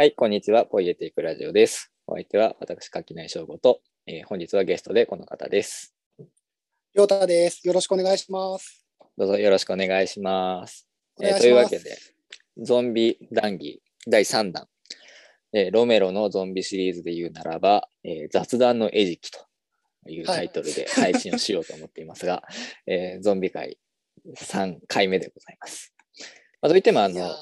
はい、こんにちは。ポイエティックラジオです。お相手は私、柿内翔吾と、えー本日はゲストでこの方です。りょうたです。よろしくお願いします。どうぞよろしくお願いします。ますえーというわけで、ゾンビ談義第3弾、えーロメロのゾンビシリーズで言うならば、えー雑談の餌食というタイトルで配信をしようと思っていますが、えーゾンビ会3回目でございます。まあ、といっても、あの、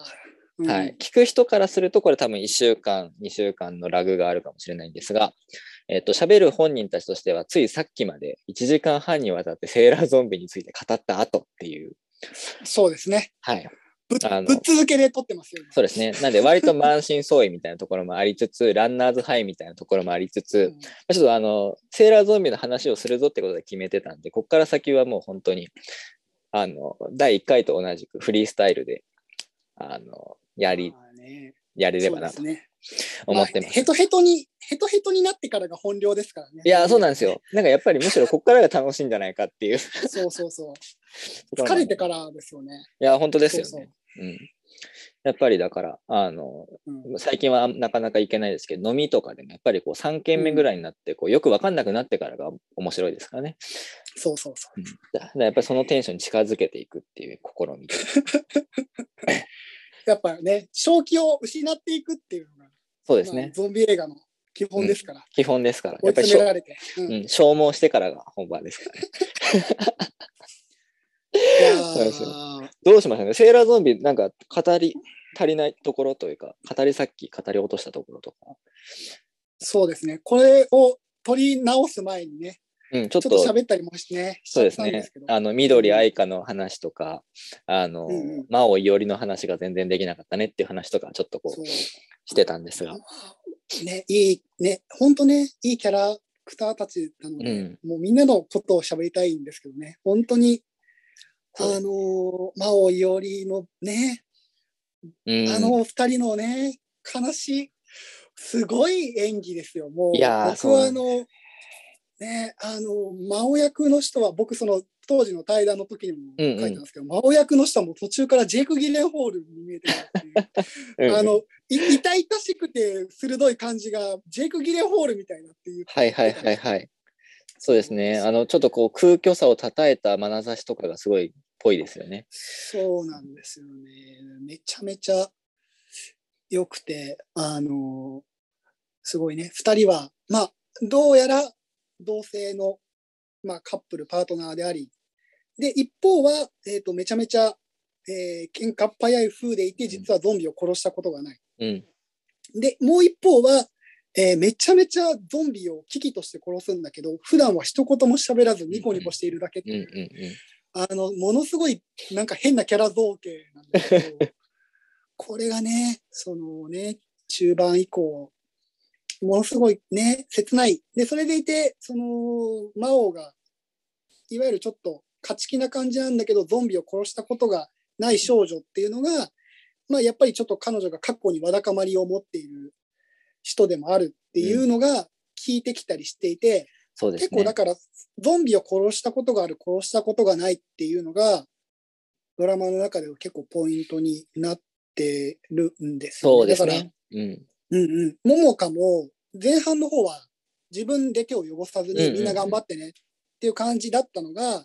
うんはい、聞く人からすると、これ多分1週間、2週間のラグがあるかもしれないんですが、えっと、喋る本人たちとしては、ついさっきまで1時間半にわたってセーラーゾンビについて語った後っていう、そうですね。はい、ぶぶっ続けで撮ってますよ。今そうですね。なんで、割と満身創痍みたいなところもありつつ、ランナーズハイみたいなところもありつつ、うんちょっとあの、セーラーゾンビの話をするぞってことで決めてたんで、ここから先はもう本当に、あの、第1回と同じくフリースタイルで、あの、やり、まあねやれればなと。思ってます。あヘトヘトに、ヘトヘトになってからが本領ですからね。いや、そうなんですよ。。なんかやっぱりむしろここからが楽しいんじゃないかっていう。そうそうそう。疲れてからですよね。いや、本当ですよね。そううん。やっぱりだから、あの、うん最近はなかなか行けないですけど、飲みとかでもやっぱりこう3軒目ぐらいになって、こうよくわかんなくなってからが面白いですからね。そうそうそう。うん、だやっぱりそのテンションに近づけていくっていう試みで。やっぱね、正気を失っていくっていうのが、そうですね。まあゾンビ映画の基本ですから。基本ですから。やっぱり。うんうん、消耗してからが本番ですからね。いやそうですよーどうしましょうね。セーラーゾンビ、なんか語り足りないところというか、語りさっき語り落としたところとか。そうですね。これを取り直す前にね、うん、ちょっと。喋ったりもしてね、そうですね。あの、緑愛花の話とか、あの、うんうん。真央伊織の話が全然できなかったねっていう話とか、ちょっとこそう。う、してたんですが。ね、いい、ね、本当ね、いいキャラクターたちなので、うん。もうみんなのことを喋りたいんですけどね、本当に、あのー、真央伊織のね、うん、あの二人のね、悲しい、すごい演技ですよ。もう、いやー僕はあの、ね、あの、真央役の人は、僕その、当時の対談の時にも書いたんですけど、真央役の人はもう途中からジェイク・ギレンホールに見えてたっていう。うんあの、い痛々しくて鋭い感じが、ジェイク・ギレンホールみたいなっていう。はいはいはいはい。そうですね。あの、ちょっとこう、空虚さをたたえた眼差しとかがすごいっぽいですよね。そうなんですよね。めちゃめちゃ良くて、あの、すごいね。二人は、まあ、どうやら同性の、まあ、カップル、パートナーであり、で、一方は、えっ、と、めちゃめちゃ、えー喧嘩っ早い風でいて、実はゾンビを殺したことがない。うん。で、もう一方は、えーめちゃめちゃゾンビを危機として殺すんだけど、普段は一言も喋らずニコニコしているだけってうんいううんうん。あの、ものすごい、なんか変なキャラ造形なんですけど、これがね、そのね、中盤以降、ものすごいね、切ない。で、それでいて、その、魔王が、いわゆるちょっと勝ち気な感じなんだけど、ゾンビを殺したことがない少女っていうのが、まあ、やっぱりちょっと彼女が過去にわだかまりを持っている人でもあるっていうのが聞いてきたりしていて、そうですね結構だ。から、ゾンビを殺したことがある、殺したことがないっていうのが、ドラマの中では結構ポイントになってるんですよそうですね。うん。うんうん。桃香も前半の方は自分で手を汚さずにみんな頑張ってねっていう感じだったのが、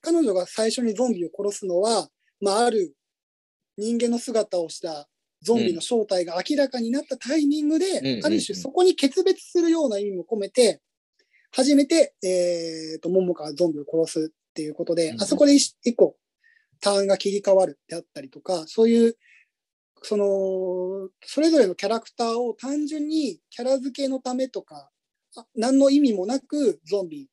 彼女が最初にゾンビを殺すのは、まあ、ある人間の姿をしたゾンビの正体が明らかになったタイミングで、ある種そこに決別するような意味も込めて、初めて、えー、と、桃香がゾンビを殺すっていうことで、あそこで一一個ターンが切り替わるであったりとか、そういう、その、それぞれのキャラクターを単純にキャラ付けのためとか、あ何の意味もなくゾンビ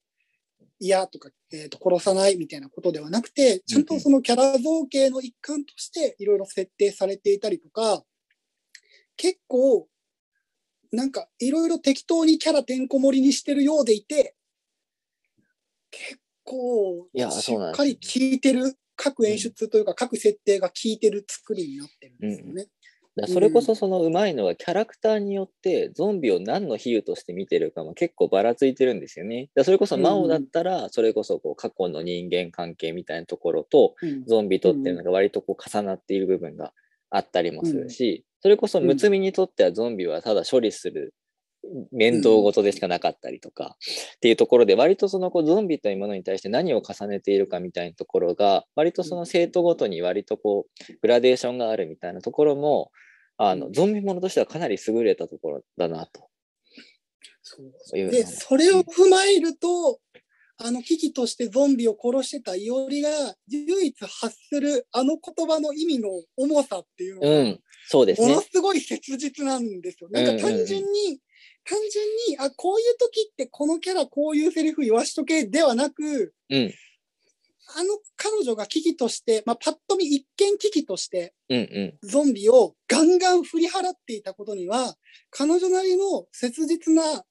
嫌とか、えーと殺さないみたいなことではなくて、ちゃんとそのキャラ造形の一環としていろいろ設定されていたりとか、結構、なんかいろいろ適当にキャラてんこ盛りにしてるようでいて、結構いやしっかり効いてる、各演出というか各設定が効いてる作りになってるんですよね。だからそれこそそのうまいのはキャラクターによってゾンビを何の比喩として見てるかも結構ばらついてるんですよね。それこそうんマオだったらそれこそこう過去の人間関係みたいなところとうんゾンビとっていうのが割とこう重なっている部分があったりもするし、それこそむつみにとってはゾンビはただ処理する面倒事でしかなかったりとか、っていうところで割とそのこうゾンビというものに対して何を重ねているかみたいなところが割とその生徒ごとに割とこうグラデーションがあるみたいなところもあのゾンビものとしてはかなり優れたところだなと。そうでそれを踏まえると、あの危機としてゾンビを殺してたいおりが唯一発するあの言葉の意味の重さっていうのが、うん、そうですね。ものすごい切実なんですよ。なんか単純に、単純に、あ、こういう時ってこのキャラこういうセリフ言わしとけではなく、うん、あの彼女が危機として、まあ、パッと見一見危機として、ゾンビをガンガン振り払っていたことには、彼女なりの切実な、あ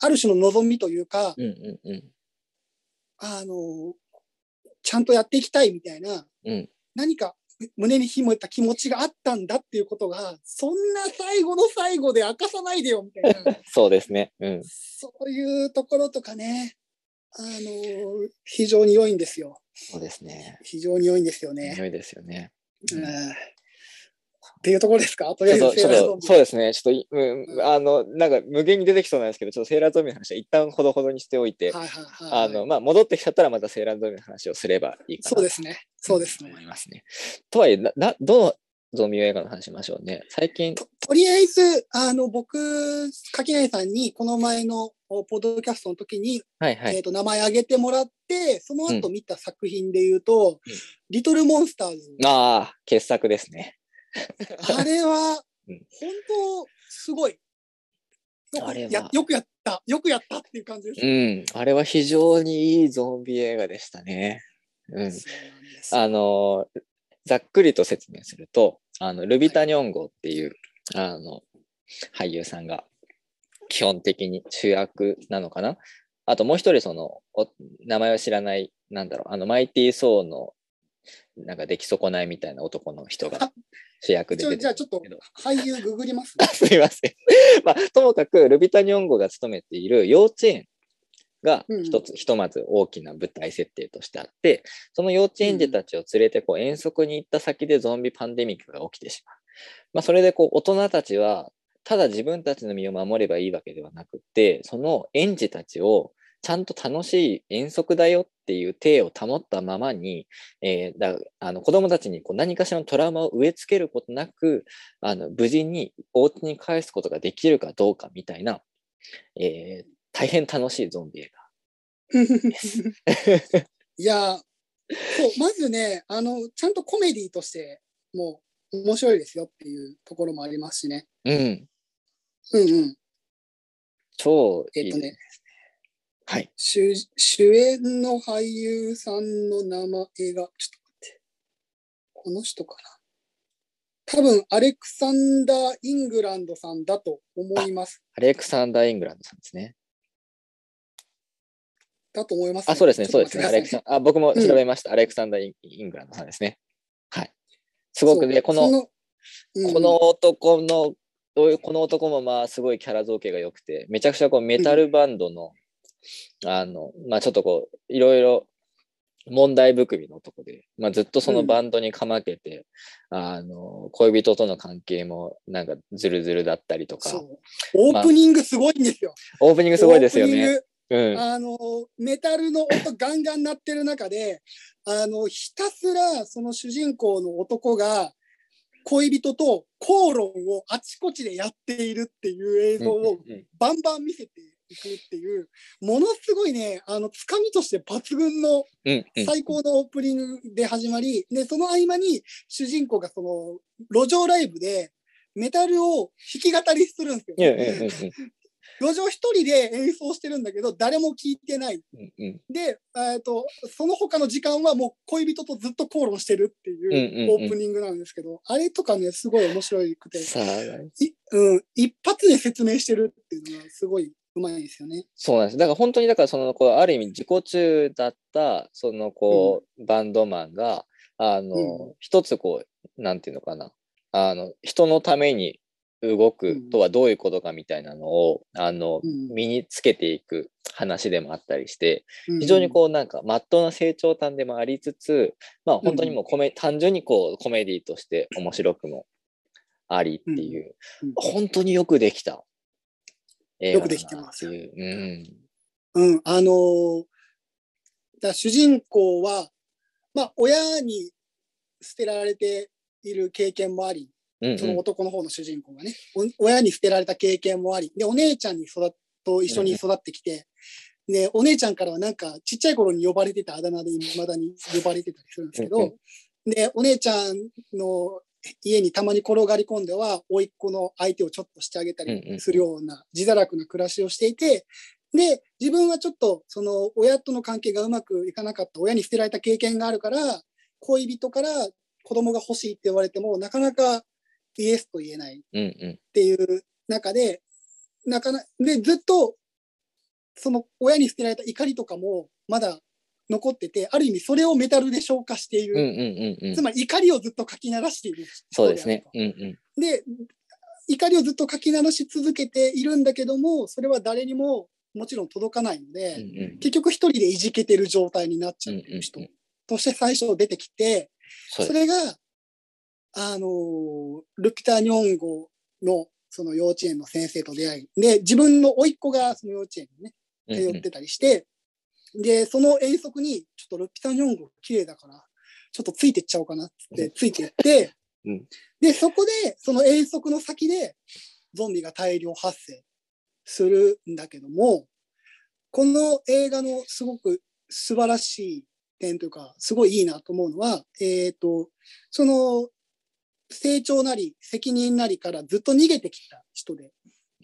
ある種の望みというか、うんうんうん、あの、ちゃんとやっていきたいみたいな、うん、何か胸に秘めた気持ちがあったんだっていうことが、そんな最後の最後で明かさないでよみたいな。そうですね。うん。そういうところとかね、あの、非常に良いんですよ。そうですね。非常に良いんですよね。良いですよね。うん、っていうところですか？とりあえずちょっとそうですね。ちょっと、うん、あの、なんか無限に出てきそうなんですけど、ちょっとセーラーゾンビの話は一旦ほどほどにしておいて、はいはいはい、あの、まあ、戻ってきちゃったらまたセーラーゾンビの話をすればいいかなそうですね。そうですね。思いますね。とはいえ、な、どのゾンビ映画の話しましょうね？最近。ととりあえず、あの、僕、柿内さんにこの前のポッドキャストの時に、はいはい、えっ、ー、と、名前挙げてもらって、その後見た作品で言うと、うん、リトルモンスターズ。ああ、傑作ですね。あれは、本当、すごい。あれはよくやった、よくやったっていう感じです。うん、あれは非常にいいゾンビ映画でしたね。うん。あの、ざっくりと説明すると、あの、ルビタニョンゴっていう、はい、あの、俳優さんが基本的に主役なのかな。あともう一人、その、名前を知らない、なんだろう、あの、マイティー・ソーの、なんか出来損ないみたいな男の人が主役で出てじゃあちょっと俳優ググります、ね、すみません。まあ、ともかく、ルビタニョンゴが勤めている幼稚園が一つ、うん、ひとまず大きな舞台設定としてあって、その幼稚園児たちを連れてこう遠足に行った先でゾンビパンデミックが起きてしまう。まあ、それでこう大人たちは、ただ自分たちの身を守ればいいわけではなくて、その園児たちをちゃんと楽しい遠足だよっていう体を保ったままに、えー、だあの子供たちにこう何かしらのトラウマを植え付けることなく、あの無事にお家に返すことができるかどうかみたいな、えー、大変楽しいゾンビ映画です。いや、そう、まずね、あの、ちゃんとコメディとして、もう面白いですよっていうところもありますしね。うん。うんうん。超いい、えっとね、はい。主主演の俳優さんの名前が、ちょっと待って。この人かな。多分、アレクサンダー・イングランドさんだと思います。アレクサンダー・イングランドさんですね。だと思います、ね、あ、そうですね、そうですね。アレクサあ僕も調べました、うん、アレクサンダー・イングランドさんですね。はい。すごくね、この、のうん、この男の、この男もまあすごいキャラ造形が良くて、めちゃくちゃこうメタルバンドの、あの、まあちょっとこう、いろいろ問題含みの男で、まあ、ずっとそのバンドにかまけて、うん、あの、恋人との関係もなんかズルズルだったりとか。オープニングすごいんですよ。まあ、オープニングすごいですよね。うん、あの、メタルの音ガンガン鳴ってる中で、あの、ひたすらその主人公の男が恋人と口論をあちこちでやっているっていう映像をバンバン見せていくっていう、ものすごいね、あの、つかみとして抜群の最高のオープニングで始まり、で、その合間に主人公がその、路上ライブで、メタルを弾き語りするんですよ。路上一人で演奏してるんだけど、誰も聞いてない。うんうん、で、えーと、その他の時間はもう恋人とずっと口論してるっていうオープニングなんですけど、あれとかね、すごい面白くて、うん、一発で説明してるっていうのがすごいうまいですよね。そうなんです。だから本当にだからそのこうある意味自己中だったそのこう、うん、バンドマンがあの、うん、一つこうなんていうのかな。あの人のために動くとはどういうことかみたいなのを、うん、あの身につけていく話でもあったりして、非常にこうなんかまっとうな成長端でもありつつ、まあ本当にもうコメ、単純にこうコメディとして面白くもありっていう、うん。うん。本当によくできたよくできてますっていう。うん、あのーだ主人公は、まあ、親に捨てられている経験もあり、うん。うんその男の方の主人公がね、お親に捨てられた経験もあり、で、お姉ちゃんに育っと一緒に育ってきて、で、お姉ちゃんからはなんか、ちっちゃい頃に呼ばれてたあだ名で未だに呼ばれてたりするんですけど、うんで、お姉ちゃんの家にたまに転がり込んでは、甥っ子の相手をちょっとしてあげたりするような自堕落な暮らしをしていて、で、自分はちょっと、その、親との関係がうまくいかなかった、親に捨てられた経験があるから、恋人から子供が欲しいって言われても、なかなかイエスと言えないっていう中で、なかな、で、ずっと、その親に捨てられた怒りとかもまだ残ってて、ある意味それをメタルで消化している。うんうんうんうん。つまり怒りをずっと書き鳴らしているそうですね。人うんうん。で怒りをずっと書き鳴らし続けているんだけども、それは誰にももちろん届かないので、うんうん。結局一人でいじけてる状態になっちゃうんってる人。うんとして最初出てきて、そうです。それが、あのールピター・ニョンゴのその幼稚園の先生と出会い、で、自分の甥っ子がその幼稚園にね、うんうん。通ってたりして、で、その遠足に、ちょっとルピター・ニョンゴ綺麗だから、ちょっとついてっちゃおうかなって、ついていって、うん。で、そこで、その遠足の先で、ゾンビが大量発生するんだけども、この映画のすごく素晴らしい点というか、すごいいいなと思うのは、えっ、と、その、成長なり責任なりからずっと逃げてきた人で、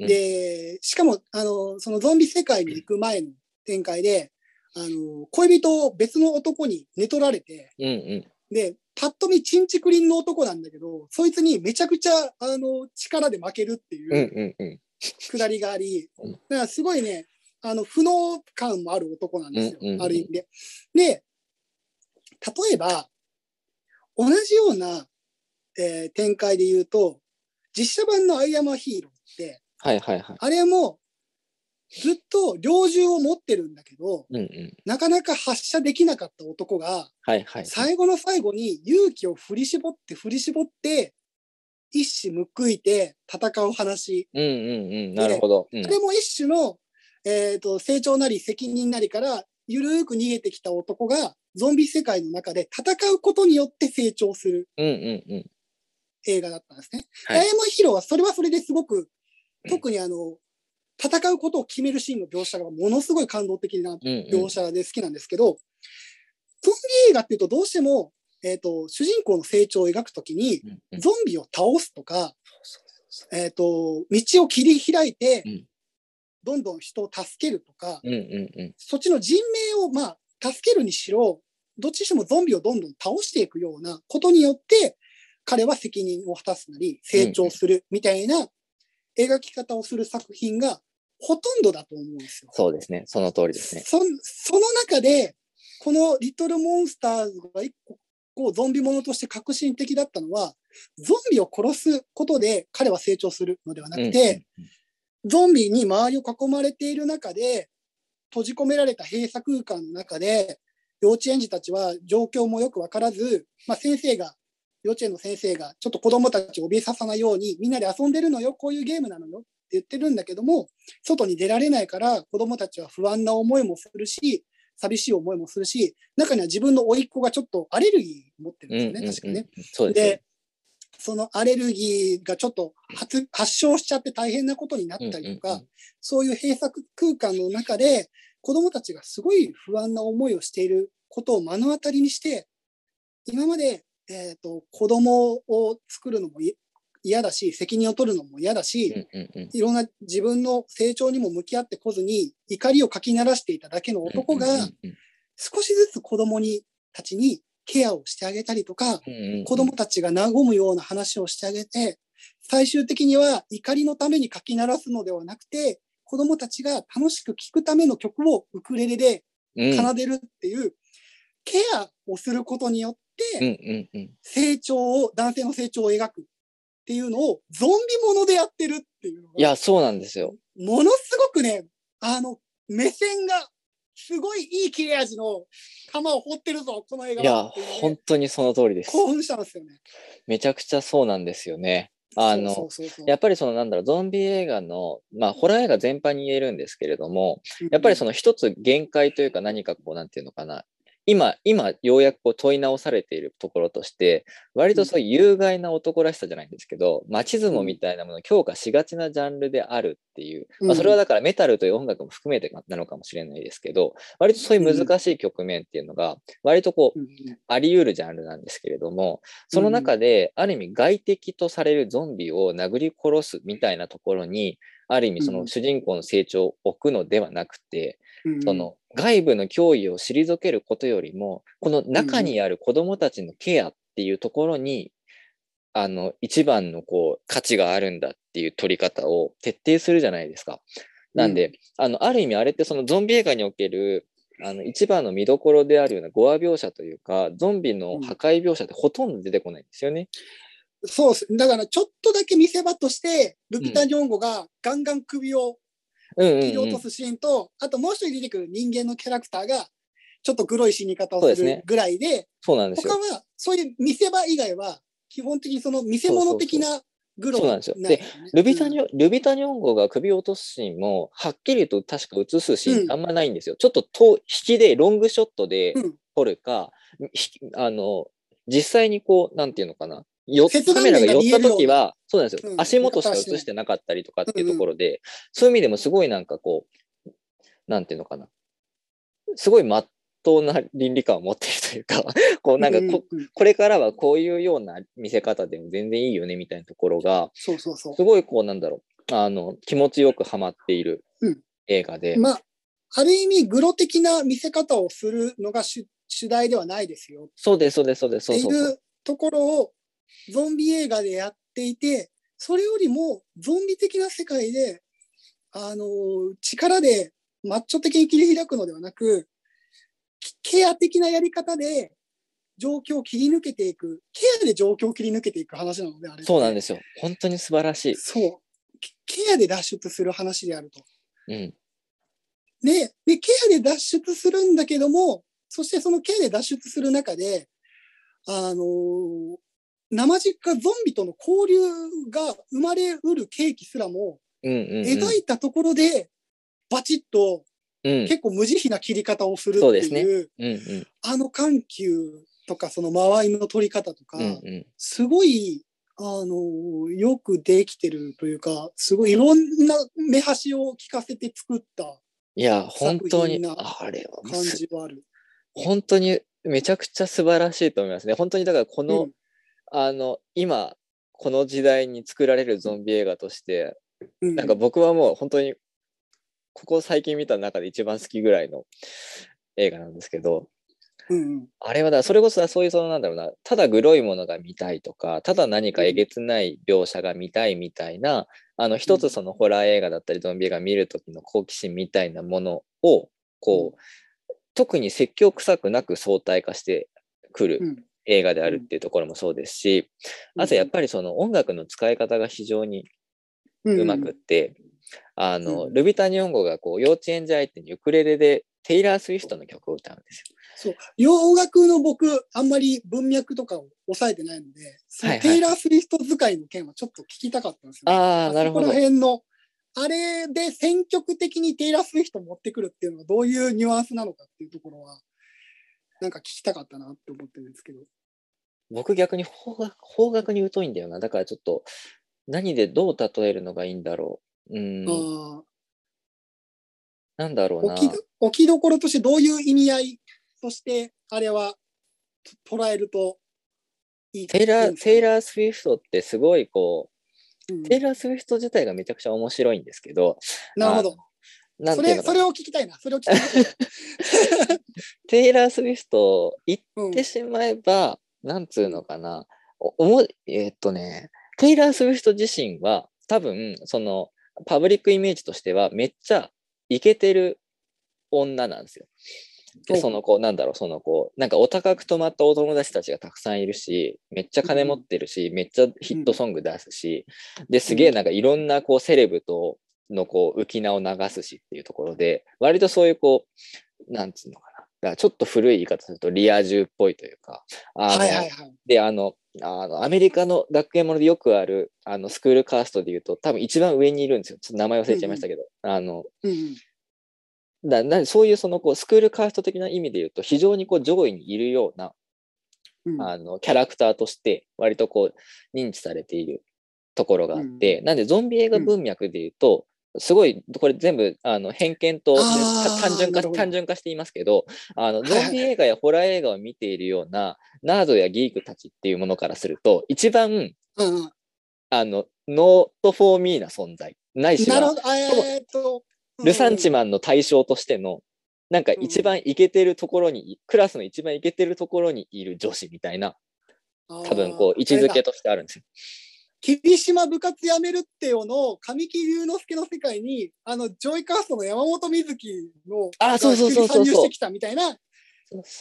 うん。で、しかも、あの、そのゾンビ世界に行く前の展開で、あの、恋人を別の男に寝取られて、うんうんで、パッと見、チンチクリンの男なんだけど、そいつにめちゃくちゃ、あの、力で負けるってうんいうくだりがあり、うんだからすごいね、あの、不能感もある男なんですよ、ある意味で。で、例えば、同じような、えー展開で言うと、実写版のアイアムアヒーローって、はいはいはい。あれも、ずっと猟銃を持ってるんだけど、うんうん。なかなか発射できなかった男が、はいはい。最後の最後に勇気を振り絞って振り絞って、一矢報いて戦う話。うんうんうん。なるほど。うんあれも一種の、えー、と成長なり責任なりから、ゆるーく逃げてきた男が、ゾンビ世界の中で戦うことによって成長するうんうんうん。映画だったんですね。はいダイヤモンヒロはそれはそれですごく、特にあの、戦うことを決めるシーンの描写がものすごい感動的なうんうん。描写で好きなんですけど、ゾンビ映画っていうとどうしても、えっ、と、主人公の成長を描くときに、うんうん。ゾンビを倒すとか、えっ、と、道を切り開いてうん、どんどん人を助けるとか、うんうんうん。そっちの人命を、まあ、助けるにしろ、どっちにしてもゾンビをどんどん倒していくようなことによって、彼は責任を果たすなり、成長するみたいな描き方をする作品がほとんどだと思うんですよ。そうですね。その通りですね。そその中で、このリトルモンスターズが一個、こうゾンビものとして革新的だったのは、ゾンビを殺すことで彼は成長するのではなくて、ゾンビに周りを囲まれている中で、閉じ込められた閉鎖空間の中で、幼稚園児たちは状況もよくわからず、まあ、先生が、幼稚園の先生が、ちょっと子供たちを怯えささないように、みんなで遊んでるのよ、こういうゲームなのよって言ってるんだけども、外に出られないから、子供たちは不安な思いもするし、寂しい思いもするし、中には自分の甥っ子がちょっとアレルギー持ってるんうんですよね、確かね。。そうでそのアレルギーがちょっと発発症しちゃって大変なことになったりとか、うんうんうんそういう閉鎖空間の中で、子供たちがすごい不安な思いをしていることを目の当たりにして、今まで、えっ、と、子供を作るのもい嫌だし、責任を取るのも嫌だし、うんうんうん。いろんな自分の成長にも向き合ってこずに、怒りをかき鳴らしていただけの男が、うんうん少しずつ子供にたちにケアをしてあげたりとか、うんうんうん子供たちが和むような話をしてあげて、最終的には怒りのためにかき鳴らすのではなくて、子供たちが楽しく聴くための曲をウクレレでうん奏でるっていう、ケアをすることによっうんて、うんうん。成長を、男性の成長を描くっていうのを、ゾンビものでやってるっていうのが、いや、そうなんですよ。ものすごくね、あの、目線が、すごいいい切れ味の玉を掘ってるぞ、この映画いや本当にその通りです。興奮したんですよね。めちゃくちゃそうなんですよね。あのやっぱりそのなんだろう、ゾンビ映画の、まあ、ホラー映画全般に言えるんですけれども、やっぱりその一つ限界というか何かこう、なんていうのかな、今、今、ようやくこう問い直されているところとして、割とそういう有害な男らしさじゃないんですけど、マチズモみたいなものを強化しがちなジャンルであるっていう、まあ、それはだからメタルという音楽も含めてなのかもしれないですけど、割とそういう難しい局面っていうのが、割とこう、あり得るジャンルなんですけれども、その中で、ある意味外敵とされるゾンビを殴り殺すみたいなところに、ある意味その主人公の成長を置くのではなくて、その外部の脅威を退けることよりも、この中にある子供たちのケアっていうところに、あの、一番のこう、価値があるんだっていう取り方を徹底するじゃないですか。なんで、あの、ある意味あれってそのゾンビ映画における、あの、一番の見どころであるようなゴア描写というか、ゾンビの破壊描写ってほとんど出てこないんですよね。そうです。だから、ちょっとだけ見せ場として、ルピタ・ニョンゴがガンガン首をうんうん、うん切り落と。すシーンと、あともう一人出てくる人間のキャラクターが、ちょっとグロい死に方をするぐらいで、そうなんですよ。他は、そういう見せ場以外は、基本的にその見せ物的なグロそうなんですよでルビタニョ、ルビタニョンゴが首を落とすシーンも、はっきりと確か映すシーンあんまないんですよ。ちょっと遠引きで、ロングショットでうん撮るか、ひあの、実際にこう、なんていうのかな。よカメラが寄った時は、そうなんですよ。うん足元しか映してなかったりとかっていうところで、そういう意味でもすごいなんかこう、なんていうのかな。すごい真っ当な倫理観を持っているというか、こうなんかこ、うんうんうん。これからはこういうような見せ方でも全然いいよねみたいなところが、そうそうそすごいこうなんだろう、あの、気持ちよくハマっているうん。映画で、う。まあ、ある意味、グロ的な見せ方をするのが主主題ではないですよ。そうです、そうです、そうです、ってそうそう。そうところをゾンビ映画でやっていて、それよりもゾンビ的な世界で、あのー力でマッチョ的に切り開くのではなく、きケア的なやり方で状況を切り抜けていく、ケアで状況を切り抜けていく話なので、あれ。そうなんですすよ。本当に素晴らしい。そう。ケケアで脱出する話であると。うん。で、で、ケアで脱出するんだけども、そしてそのケアで脱出する中で、あのー生実家ゾンビとの交流が生まれうる契機すらも。描いたところで、バチッとうん。結構無慈悲な切り方をするってそうねいう、うんうん。あの緩急とかその間合いの取り方とか、うんうん。すごい、あのーよくできてるというか、すごいいろんな目端を聞かせて作ったいや、本当に、あれは感すじはある。本当にめちゃくちゃ素晴らしいと思いますね。本当にだからこの、うんあの、今、この時代に作られるゾンビ映画として、うん。なんか僕はもう本当に、ここ最近見た中で一番好きぐらいの映画なんですけど、うんうん。あれはだそれこそそういうそのなんだろうな、ただグロいものが見たいとか、ただ何かえげつない描写が見たいみたいな、あの一つそのホラー映画だったりゾンビ映画見る時の好奇心みたいなものを、こう、特に説教臭くなく相対化してくるうん映画であるっていうところもそうですし、あとやっぱりその音楽の使い方が非常にうまくって、あの、うんルビタニオンゴがこう幼稚園児相手にウクレレでテイラー・スウィフトの曲を歌うんですよ。そう洋楽の僕、あんまり文脈とかを抑えてないので、テイラー・スウィフト使いの件はちょっと聞きたかったんですよ、ね。ああ、なるほどそこ。ら辺の、あれで選曲的にテイラー・スウィフト持ってくるっていうのはどういうニュアンスなのかっていうところは、なんか聞きたかったなって思ってるんですけど。僕逆に方角方角に疎いんだよな。だからちょっと何でどう例えるのがいいんだろう。うん、あなんだろうな。ー置きど置きどころとしてどういう意味合いとして、あれはと捉えるといいテイラー、テイー、ラー・スウィフトってすごいこうんう、テイラー・スウィフト自体がめちゃくちゃ面白いんですけど、なるほど。それ、なんていうのかなそれを聞きたいな。それを聞きたい。テイラー・スウィフト言っうんてしまえば、なんつうのかな。おおもえーっとね、テイラー・スウィフト自身は多分、その、パブリックイメージとしてはめっちゃイケてる女なんですよ。で、その子、なんだろう、その子、なんかお高く泊まったお友達たちがたくさんいるし、めっちゃ金持ってるし、めっちゃヒットソング出すし、で、すげえなんかいろんなこうセレブとのこう浮き名を流すしっていうところで、割とそういうこう、なんつうのかだからちょっと古い言い方するとリア充っぽいというか、あの、はいはいはい。で、あの、あのアメリカの学園ものでよくあるあのスクールカーストで言うと多分一番上にいるんですよ。ちょっと名前忘れちゃいましたけど。あのうんだなそういうそのこうスクールカースト的な意味で言うと非常にこう上位にいるようなうん。あのキャラクターとして割とこう認知されているところがあって、なんでゾンビ映画文脈で言うと、すごいこれ全部あの偏見と単純化単純化していますけどあのゾンビ映画やホラー映画を見ているようなナードやギークたちっていうものからすると一番うんうん。あの not for me な存在ないしはなるほど。あえーっと。ルサンチママンの対象としてのなんか一番イケてるところに、クラスの一番イケてるところにいる女子みたいな多分こう位置づけとしてあるんですよ。霧島部活やめるってよの神木隆之介の世界に、あの、ジョイカーストの山本美月の、あそうそうそうそう参入してきたみたいな。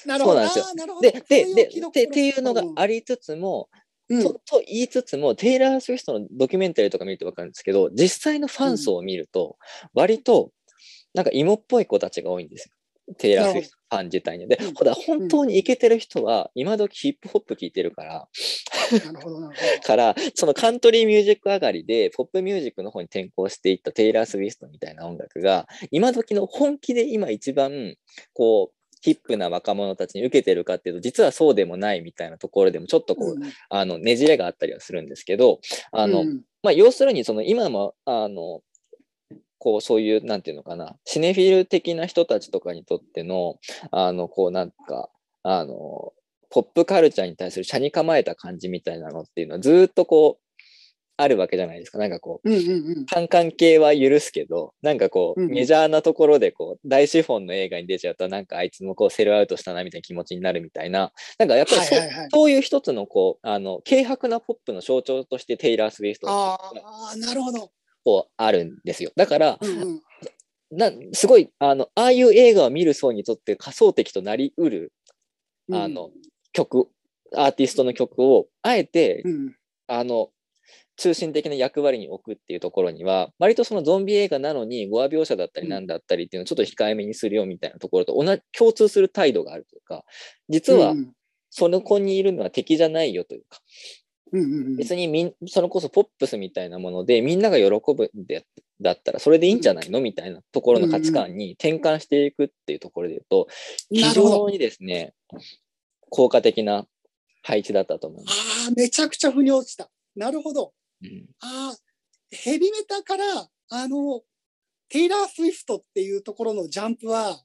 なるほど。そうなんでで、で、でっていうのがありつつも、うんとと言いつつも、テイラー・スウィフトのドキュメンタリーとか見ると分かるんですけど、実際のファン層を見ると、割と、なんか芋っぽい子たちが多いんですよ。テイラー・スウィフトファン自体に。で、うん。ほら、本当にイケてる人は、今時ヒップホップ聴いてるから、なるほど、なるほから、そのカントリーミュージック上がりで、ポップミュージックの方に転向していったテイラー・スウィフトみたいな音楽が、今時の本気で今一番、こう、ヒップな若者たちに受けてるかっていうと、実はそうでもないみたいなところでも、ちょっとこう、ど。うん。あの、ねじれがあったりはするんですけど、あの、うん。まあ、要するに、その、今も、あの、こう、そういう、なんていうのかな、シネフィル的な人たちとかにとっての、あの、こう、なんか、あの、ポップカルチャーに対する車に構えた感じみたいなのっていうのは、ずーっとこう、あるわけじゃないですか。なんかこう、うんうんうん。カンカン系は許すけど、なんかこう、うんメジャーなところでこう、大資本の映画に出ちゃうと、なんかあいつもこう、セルアウトしたなみたいな気持ちになるみたいな、なんかやっぱりそう,、はいはいはいそういう一つのこう、あの、軽薄なポップの象徴としてテイラー・スウィフトああ、なるほど。こうあるんですよ。だから、うんうん。なすごい、あの、ああいう映画を見る層にとって仮想的となりうる、あの、曲、アーティストの曲を、あえて、うん、あの、中心的な役割に置くっていうところには、割とそのゾンビ映画なのに、語話描写だったりうんなんだったりっていうのをちょっと控えめにするよみたいなところと同じ、共通する態度があるというか、実はうんその子にいるのは敵じゃないよというか、うんうんうん、別にみん、それこそポップスみたいなもので、みんなが喜ぶんでだったら、それでいいんじゃないのみたいなところの価値観に転換していくっていうところで言うと、非常にですね、効果的な配置だったと思います。ああ、めちゃくちゃ腑に落ちた。なるほど。うんああ、ヘビメタから、あの、テイラー・スウィフトっていうところのジャンプは、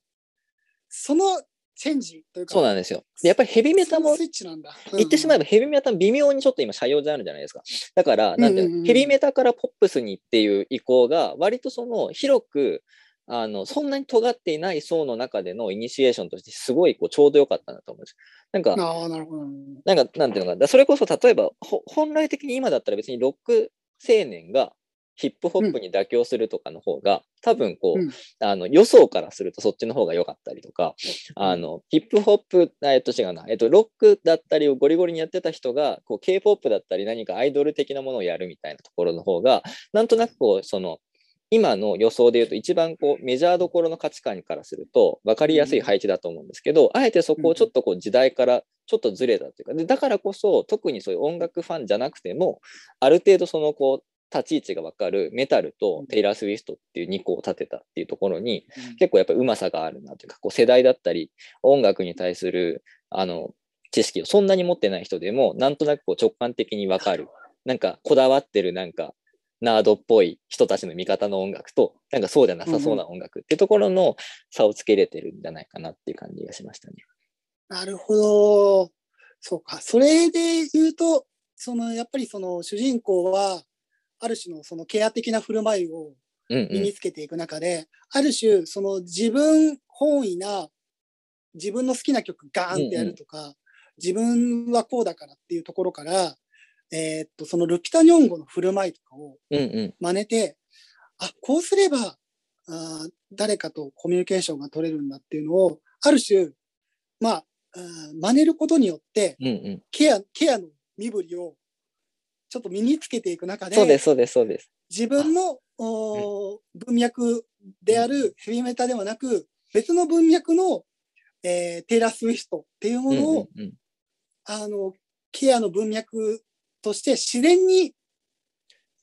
そのチェンジというか、そうなんですよ。でやっぱりヘビメタもスイッチなんだ。言ってしまえば、ばヘビメタ微妙にちょっと今社用ジャンルじゃないですか。だから、なんていうのうんうんうんヘビメタからポップスにっていう意向が割とその広くあのそんなに尖っていない層の中でのイニシエーションとしてすごいこうちょうどよかったなと思うんです。なんか、ああ、なるほど。なんかなんていうのかな、それこそ例えばほ本来的に今だったら別にロック青年がヒップホップに妥協するとかの方が、多分こう、うん。あの予想からするとそっちの方が良かったりとか、あのヒップホップ、えっと違うな、えっとロックだったりをゴリゴリにやってた人がこう K-POP だったり何かアイドル的なものをやるみたいなところの方が、なんとなくこうその今の予想で言うと一番こうメジャーどころの価値観からすると分かりやすい配置だと思うんですけど、あえてそこをちょっとこう時代からちょっとずれたというかでだからこそ特にそういう音楽ファンじゃなくてもある程度そのこう立ち位置が分かるメタルとテイラー・スウィフトっていう2個を立てたっていうところに結構やっぱうまさがあるなというかこう世代だったり音楽に対するあの知識をそんなに持ってない人でもなんとなくこう直感的に分かるなんかこだわってるなんかナードっぽい人たちの味方の音楽となんかそうじゃなさそうな音楽っていうところの差をつけれてるんじゃないかなっていう感じがしましたね。なるほど。そうか。それで言うと、その、やっぱりその主人公は、ある種のそのケア的な振る舞いを身うんうん。につけていく中で、ある種、その自分本位な、自分の好きな曲ガーンってやるとか、自分はこうだからっていうところから、えーっと、そのルピタニョンゴの振る舞いとかをうんうん。真似て、あ、こうすれば、あー誰かとコミュニケーションが取れるんだっていうのを、ある種、まあ、真似ることによって、うんうん。ケア、ケアの身振りをちょっと身につけていく中で、そうですそうですそうです。自分のおー文脈であるヘビメタではなく、別の文脈の、えーテイラー・スウィフトっていうものを、うんうんうんあの、ケアの文脈として自然に、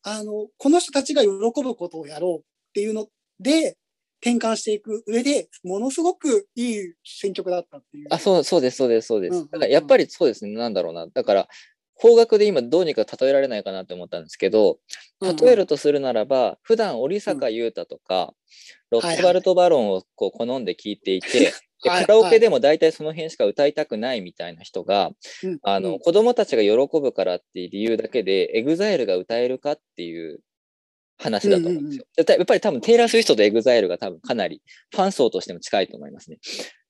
あの、この人たちが喜ぶことをやろうっていうので、転換していく上で、ものすごくいい選曲だったっていう。あ、そう、そうです、そうです、そうです。だからやっぱりそうですね、なんだろうな。だから、邦楽で今どうにか例えられないかなって思ったんですけど、例えるとするならば、普段折坂悠太とか、ロットバルト・バロンをこう好んで聴いていて、ではいカラオケでも大体その辺しか歌いたくないみたいな人が、うん。あの、うん子供たちが喜ぶからっていう理由だけで、エグザイルが歌えるかっていう話だと思うんですよ。やっぱり多分テイラー・スウィフトとエグザイルが多分かなりファン層としても近いと思いますね。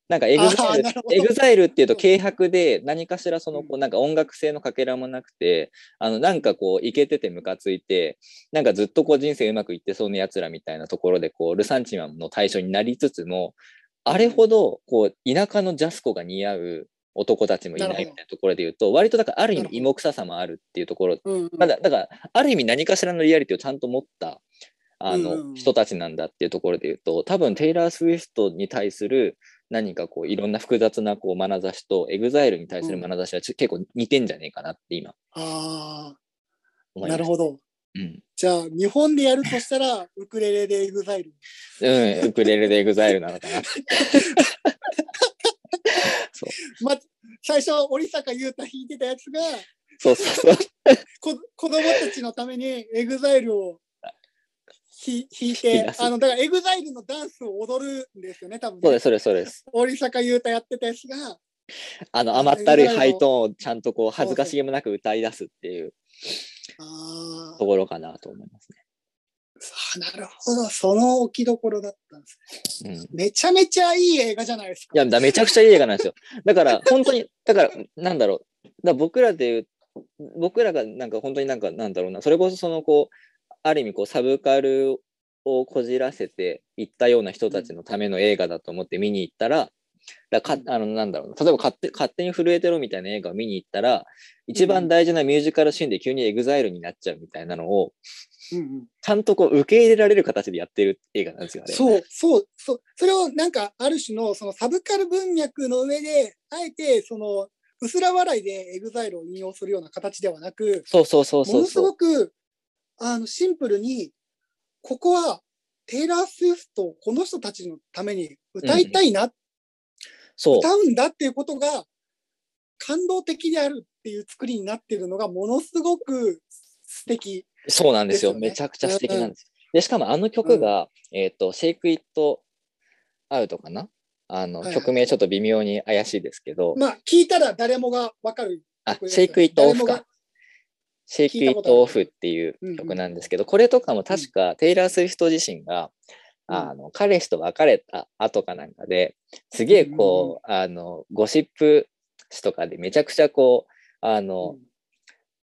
なんかエグザイルエグザイルっていうと軽薄で何かしらそのこうなんか音楽性のかけらもなくてあのなんかこうイケててムカついてなんかずっとこう人生うまくいってそうなやつらみたいなところでこうルサンチマンの対象になりつつもあれほどこう田舎のジャスコが似合う男たちもいないみたいなところで言うと割とだからある意味芋臭さもあるっていうところ。うんうん。まだだからある意味何かしらのリアリティをちゃんと持ったあの、人たちなんだっていうところで言うと多分テイラー・スウィフトに対する何かこういろんな複雑なこう眼差しとエグザイルに対する眼差しはちょ結構似てんじゃねえかなって今ああ。なるほど。うん、じゃあ、日本でやるとしたら、ウクレレでエグザイル。うん、ウクレレでエグザイルなのかな。ま、最初、折坂悠太弾いてたやつが、そうそうそう。こ子供たちのためにエグザイルをひ弾いてあの、だからエグザイルのダンスを踊るんですよね、多分、ね。そうです、そうです、そうです。折坂悠太やってたやつが、あの甘ったるいハイトーンをちゃんとこう恥ずかしげもなく歌い出すっていうあところかなと思いますあ、なるほど、その置きどころだったんですね。ね。うんめちゃめちゃいい映画じゃないですか。いや、だめちゃくちゃいい映画なんですよ。だから、本当に、だから、なんだろう。だ僕らで言う、僕らがなんか本当になんか、なんだろうな、それこそその、こう、ある意味、こう、サブカルをこじらせていったような人たちのための映画だと思って見に行ったら、だからかあのなんだろうな例えば勝手勝手に震えてろみたいな映画を見に行ったら一番大事なミュージカルシーンで急にエグザイルになっちゃうみたいなのをうんうんちゃんとこう受け入れられる形でやってる映画なんですよあれ。そう、そう、そう。それをなんか、ある種のそのサブカル文脈の上で、あえて、その、薄ら笑いでエグザイルを引用するような形ではなく、そうそうそうものすそうそう。ごく、あの、シンプルに、ここは、テイラー・スウィフトをこの人たちのために歌いたいな、そう歌うんだっていうことが、感動的であるっていう作りになっているのが、ものすごく素敵。そうなんですよ。めちゃくちゃ素敵なんですよ。で、しかもあの曲が、えっ、と、シェイク・イット・アウトかな？あの、はいはい曲名ちょっと微妙に怪しいですけど、まあ、聞いたら誰もがわかる。あ、シェイク・イット・オフか。シェイク・イット・オフっていう曲なんですけど、これとかも確かテイラー・スウィフト自身が、うん。あの彼氏と別れた後かなんかですげえこう、あのゴシップ誌とかでめちゃくちゃこうあの、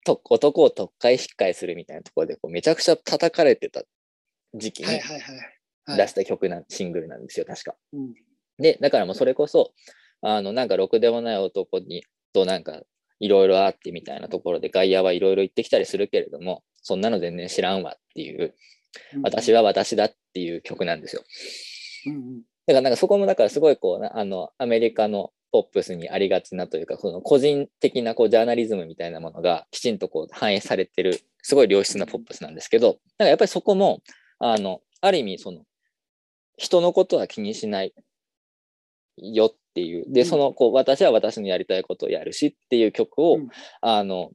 と男を特会引っかえするみたいなところでこうめちゃくちゃ叩かれてた時期に出した曲な、シングルなんですよ確か。うん。でだからもうそれこそあのなんかろくでもない男にとなんかいろいろあってみたいなところで外野はいろいろ言ってきたりするけれどもそんなの全然知らんわっていう私は私だっていう曲なんですよ。うんうんだからなんかそこもだからすごいこうなあのアメリカのポップスにありがちなというかその個人的なこうジャーナリズムみたいなものがきちんとこう反映されてるすごい良質なポップスなんですけどだからやっぱりそこもあのある意味その人のことは気にしないよっていう。でうん。そのこう私は私のやりたいことをやるしっていう曲を、うん。あの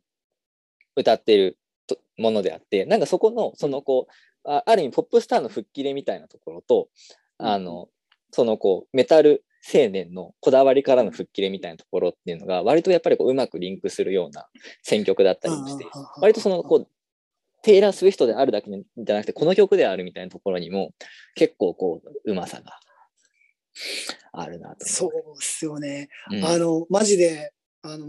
歌ってるとものであってなんかそこのそのこうあある意味ポップスターの吹っ切れみたいなところとあの、そのこうメタル青年のこだわりからの吹っ切れみたいなところっていうのが割とやっぱりこううまくリンクするような選曲だったりもして割とそのこうテイラー・スウィフトであるだけじゃなくてこの曲であるみたいなところにも結構こううまさがあるなとそう思ですよね。う。うんあの、マジで、あの、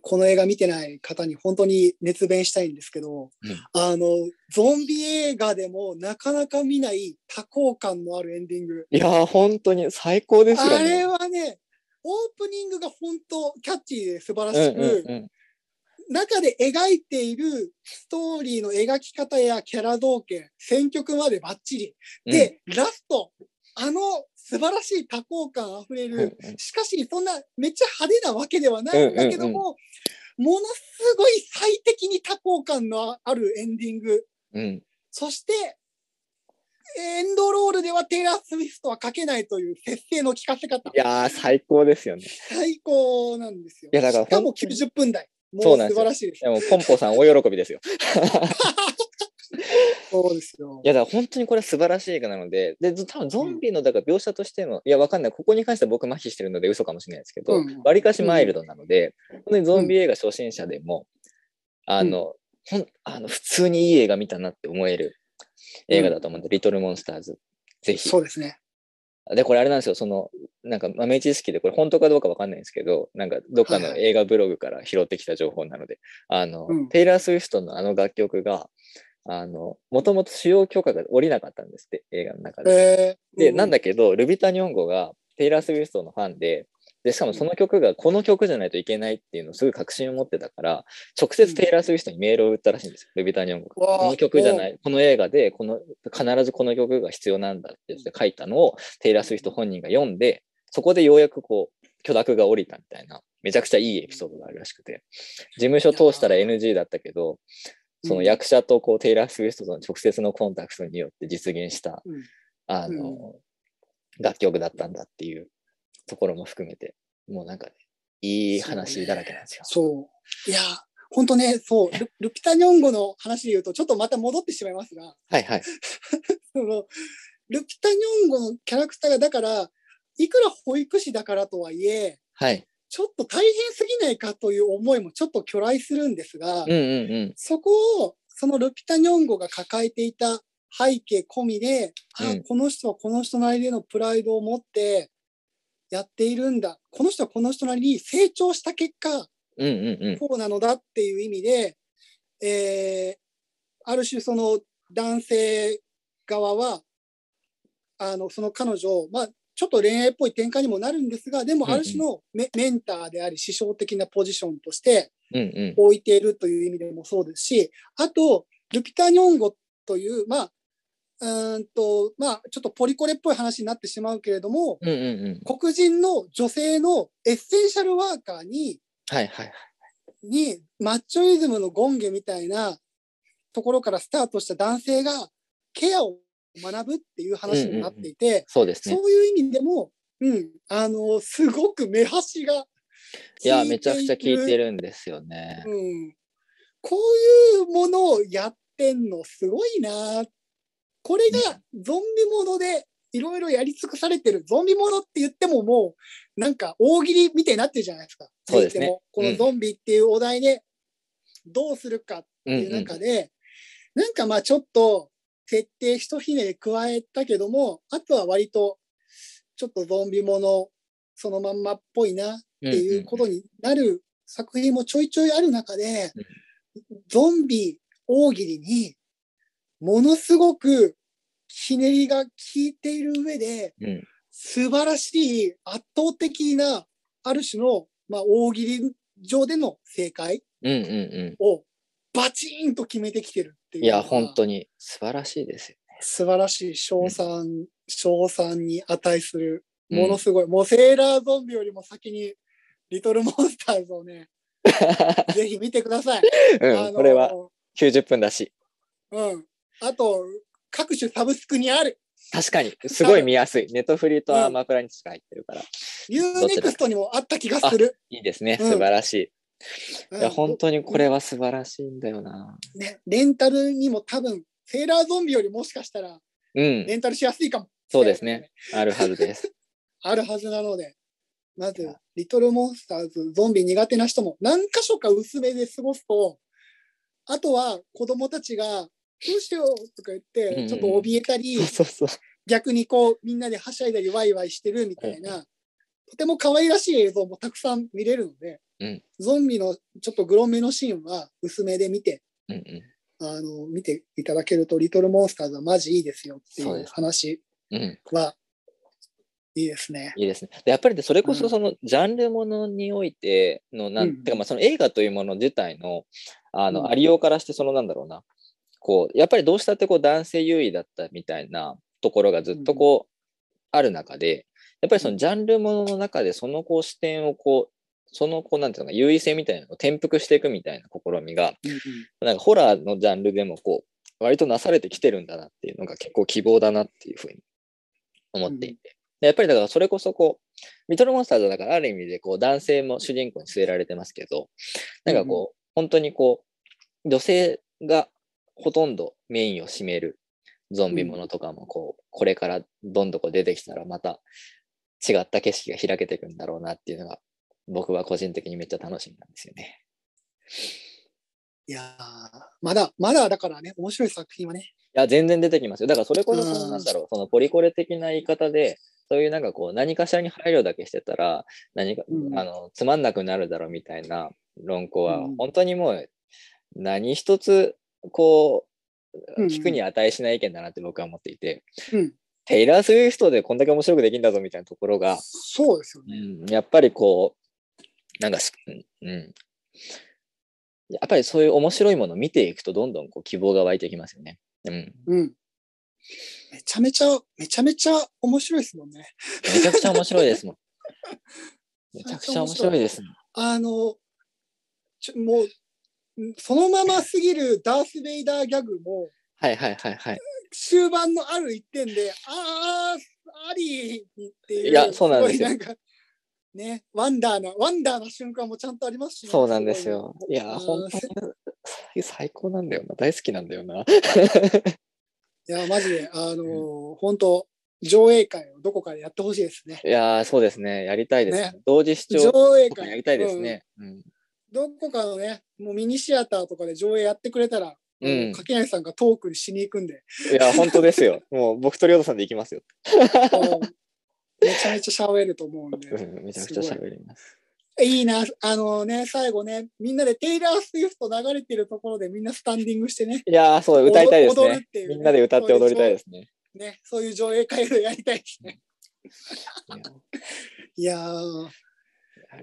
この映画見てない方に本当に熱弁したいんですけど、うんあの、ゾンビ映画でもなかなか見ない多幸感のあるエンディング。いやー本当に最高ですよあれね。はね、オープニングが本当キャッチーで素晴らうんしく、うんうん中で描いているストーリーの描き方やキャラ造形、選曲までバッチリ。で、ラスト、あの素晴らしい多幸感あふれうんる、しかしそんなめっちゃ派手なわけではないんだけども、ものすごい最適に多幸感のあるエンディング。うん。そして、エンドロールではテイラー・スウィフトは書けないという節制の聞かせ方い。やー、最高ですよね。最高なんですよ。いやだからしかも本当に90分台。もそう素晴らしいです。でも、ポンポさん大喜びですよ。そうですよい。や、だから本当にこれは素晴らしい映画なので、で、ず多分ゾンビのだから描写としての、いや、わかんない。ここに関しては僕麻痺してるので嘘かもしれないですけどうん、わり、かしマイルドなので、本当にゾンビ映画初心者でも、あの、ほんあの普通にいい映画見たなって思える映画だと思うんで、リトルモンスターズ、ぜひ。そうですね。で、これあれなんですよ、その、なんか豆知識で、これ本当かどうかわかんないんですけど、なんかどっかのはいはい映画ブログから拾ってきた情報なので、あの、うんテイラー・スウィフトのあの楽曲が、あの、もともと使用許可が下りなかったんですって、映画の中で。えー。で、なんだけど、ルビタ・ニョンゴがテイラー・スウィフトのファンで、で、しかもその曲がこの曲じゃないといけないっていうのをすごい確信を持ってたから、直接テイラー・スウィフトにメールを打ったらしいんですよ、ルビタ・ニョンゴが。この曲じゃない、この映画でこの必ずこの曲が必要なんだって言って書いたのをテイラー・スウィフト本人が読んで、そこでようやくこう、許諾が下りたみたいな、めちゃくちゃいいエピソードがあるらしくて、事務所通したら NG だったけど、その役者とこうテイラー・スウィフトとの直接のコンタクトによって実現した、うんあの、楽曲だったんだっていうところも含めて、もうなんかね、いい話だらけなんですよ。そう。いや、本当ね、そう、ルルピタニョンゴの話で言うと、ちょっとまた戻ってしまいますが、はいはい。そのルピタニョンゴのキャラクターが、だから、いくら保育士だからとはいえ、はい。ちょっと大変すぎないかという思いもちょっと巨来するんですが、うんうんうん。そこを、そのルピタニョンゴが抱えていた背景込みで、あうんこの人はこの人なりでのプライドを持ってやっているんだ。この人はこの人なりに成長した結果、うんうんうん。こうなのだっていう意味で、えーある種その男性側は、あの、その彼女を、まあ、ちょっと恋愛っぽい展開にもなるんですが、でもうんうんある種のメ,、メンターであり、師匠的なポジションとしてうんうん。置いているという意味でもそうですし、あと、ルピタ・ニョンゴという、まあ、うーんと、まあ、ちょっとポリコレっぽい話になってしまうけれども、うんうんうん。黒人の女性のエッセンシャルワーカーに、はいはい。にマッチョイズムの権下みたいなところからスタートした男性がケアを学ぶっていう話になっていて、そうですね。そういう意味でも、うん、あの、すごく目端がいや、めちゃくちゃ聞いてる。るんですよね。うん。こういうものをやってんのすごいな。これがゾンビものでいろいろやり尽くされてる。ゾンビものって言ってももう、なんか大喜利みたいになってるじゃないですか。そうですねこのゾンビっていうお題でどうするかっていううんうん。中で、なんかまあちょっと設定ひとひねり加えたけども、あとは割とちょっとゾンビものそのまんまっぽいなっていうことになる作品もちょいちょいある中で、ゾンビ大喜利にものすごくひねりが効いている上で、素晴らしい圧倒的なある種の、まあ、大喜利上での正解をバチーンと決めてきてるっていん。いや、本当に素晴らしいですよ素晴らしい賞賛、賞賛に値するね。ものすごい、もうセーラーゾンビよりも先にリトルモンスターズをね ぜひ見てください。うん、これは90分だし。うん。あと、各種サブスクにある。確かに、すごい見やすい。ネットフリーとアマプラにしか入ってるから。ユーネクストにもあった気がする。いいですね。うん素晴らしい。うんいや、本当にこれは素晴らしいんだよな。ね、レンタルにも多分、セーラーゾンビよりもしかしたら、うん。レンタルしやすいかも。そうですね。あるはずです。あるはずなので、まず、リトルモンスターズ、ゾンビ苦手な人も何箇所か薄めで過ごすと、あとは子供たちが、どうしようとか言って、ちょっと怯えたり。逆にこう、みんなではしゃいだりワイワイしてるみたいな、とても可愛らしい映像もたくさん見れるので、うん。ゾンビのちょっとグロめのシーンは薄めで見て、うんうん。あの、見ていただけると、リトルモンスターズはマジいいですよっていう話うん、は、いいですね。いいですね。でやっぱりねそれこうん。そそのジャンルものにおいてのなん、うん。てかまあその映画というもの自体のあの、うん。ありようからしてそのなんだろうな。こうやっぱりどうしたってこう男性優位だったみたいなところがずっとこう、ある中で、やっぱりそのジャンルものの中でそのこう視点をこう、そのこうなんていうのか優位性みたいなのを転覆していくみたいな試みが、うんうん。なんかホラーのジャンルでもこう、割となされてきてるんだなっていうのが結構希望だなっていうふうに思っていて。でやっぱりだからそれこそこう、リトルモンスターズだからある意味でこう男性も主人公に据えられてますけど、なんかこう、本当にこう、女性がほとんどメインを占めるゾンビものとかもこう、これからどんどんこう出てきたらまた違った景色が開けていくんだろうなっていうのが僕は個人的にめっちゃ楽しみなんですよね。いやーまだ、まだだからね、面白い作品はね。いや、全然出てきますよ。だからそれこそそなんだろう、そのポリコレ的な言い方で、そういうなんかこう、何かしらに配慮だけしてたら、何か、うんあの、つまんなくなるだろうみたいな論考はうん、本当にもう、何一つ、こう、うん聞くに値しない意見だなって僕は思っていて、うん。テイラー・スウィフトでこんだけ面白くできるんだぞみたいなところが、そうですようね。ん、やっぱりこう、なんかし、うんうん、やっぱりそういう面白いものを見ていくと、どんどんこう希望が湧いてきますよね。うん。うん。めちゃめちゃ、めちゃめちゃ面白いですもんね。めちゃくちゃ面白いですもん。めちゃくちゃ面白いですもん。あの、ちょもう、んそのまますぎるダース・ベイダーギャグも、はいはいはいはい。終盤のある一点で、ああ、ありっていう。いやそうなんですよごいなんか、ね、ワンダーな、ワンダーな瞬間もちゃんとありますしね、そうなんですよ。いや、うん本当に最高なんだよな。大好きなんだよな。いや、マジで、あのー本当上映会をどこかでやってほしいですね。いやー、そうですね。やりたいですね。ね同時視聴上映会。やりたいですね。うんうんどこかのね、もうミニシアターとかで上映やってくれたら、うんあの柿内さんがトークにしに行くんで、いや、本当ですよ。もう僕とりょうとさんで行きますよ。めちゃめちゃ喋ると思うんで。うんめちゃくちゃ喋ります。いいな、あのね、最後ね、みんなでテイラー・スウィフト流れてるところでみんなスタンディングしてね、いやー、そう、歌いたいですね。ねみんなで歌って踊りたいですね。ね、そういう上映会をやりたいですね。いいやー、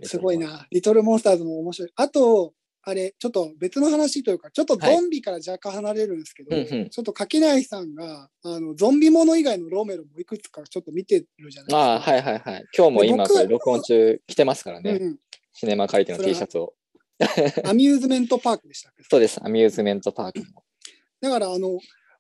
やすごい。な。リトルモンスターズも面白い。あと、あれ、ちょっと別の話というか、ちょっとゾンビから若干離れるんですけど、うんうんちょっと柿内さんが、あの、ゾンビもの以外のロメロもいくつかちょっと見てるじゃないですか。ああ、はいはいはい。今日も今僕これ録音中来てますからね。うんシネマ借りての T はシャツを。アミューズメントパークでしたっけ？そうです。アミューズメントパークの。だから、あの、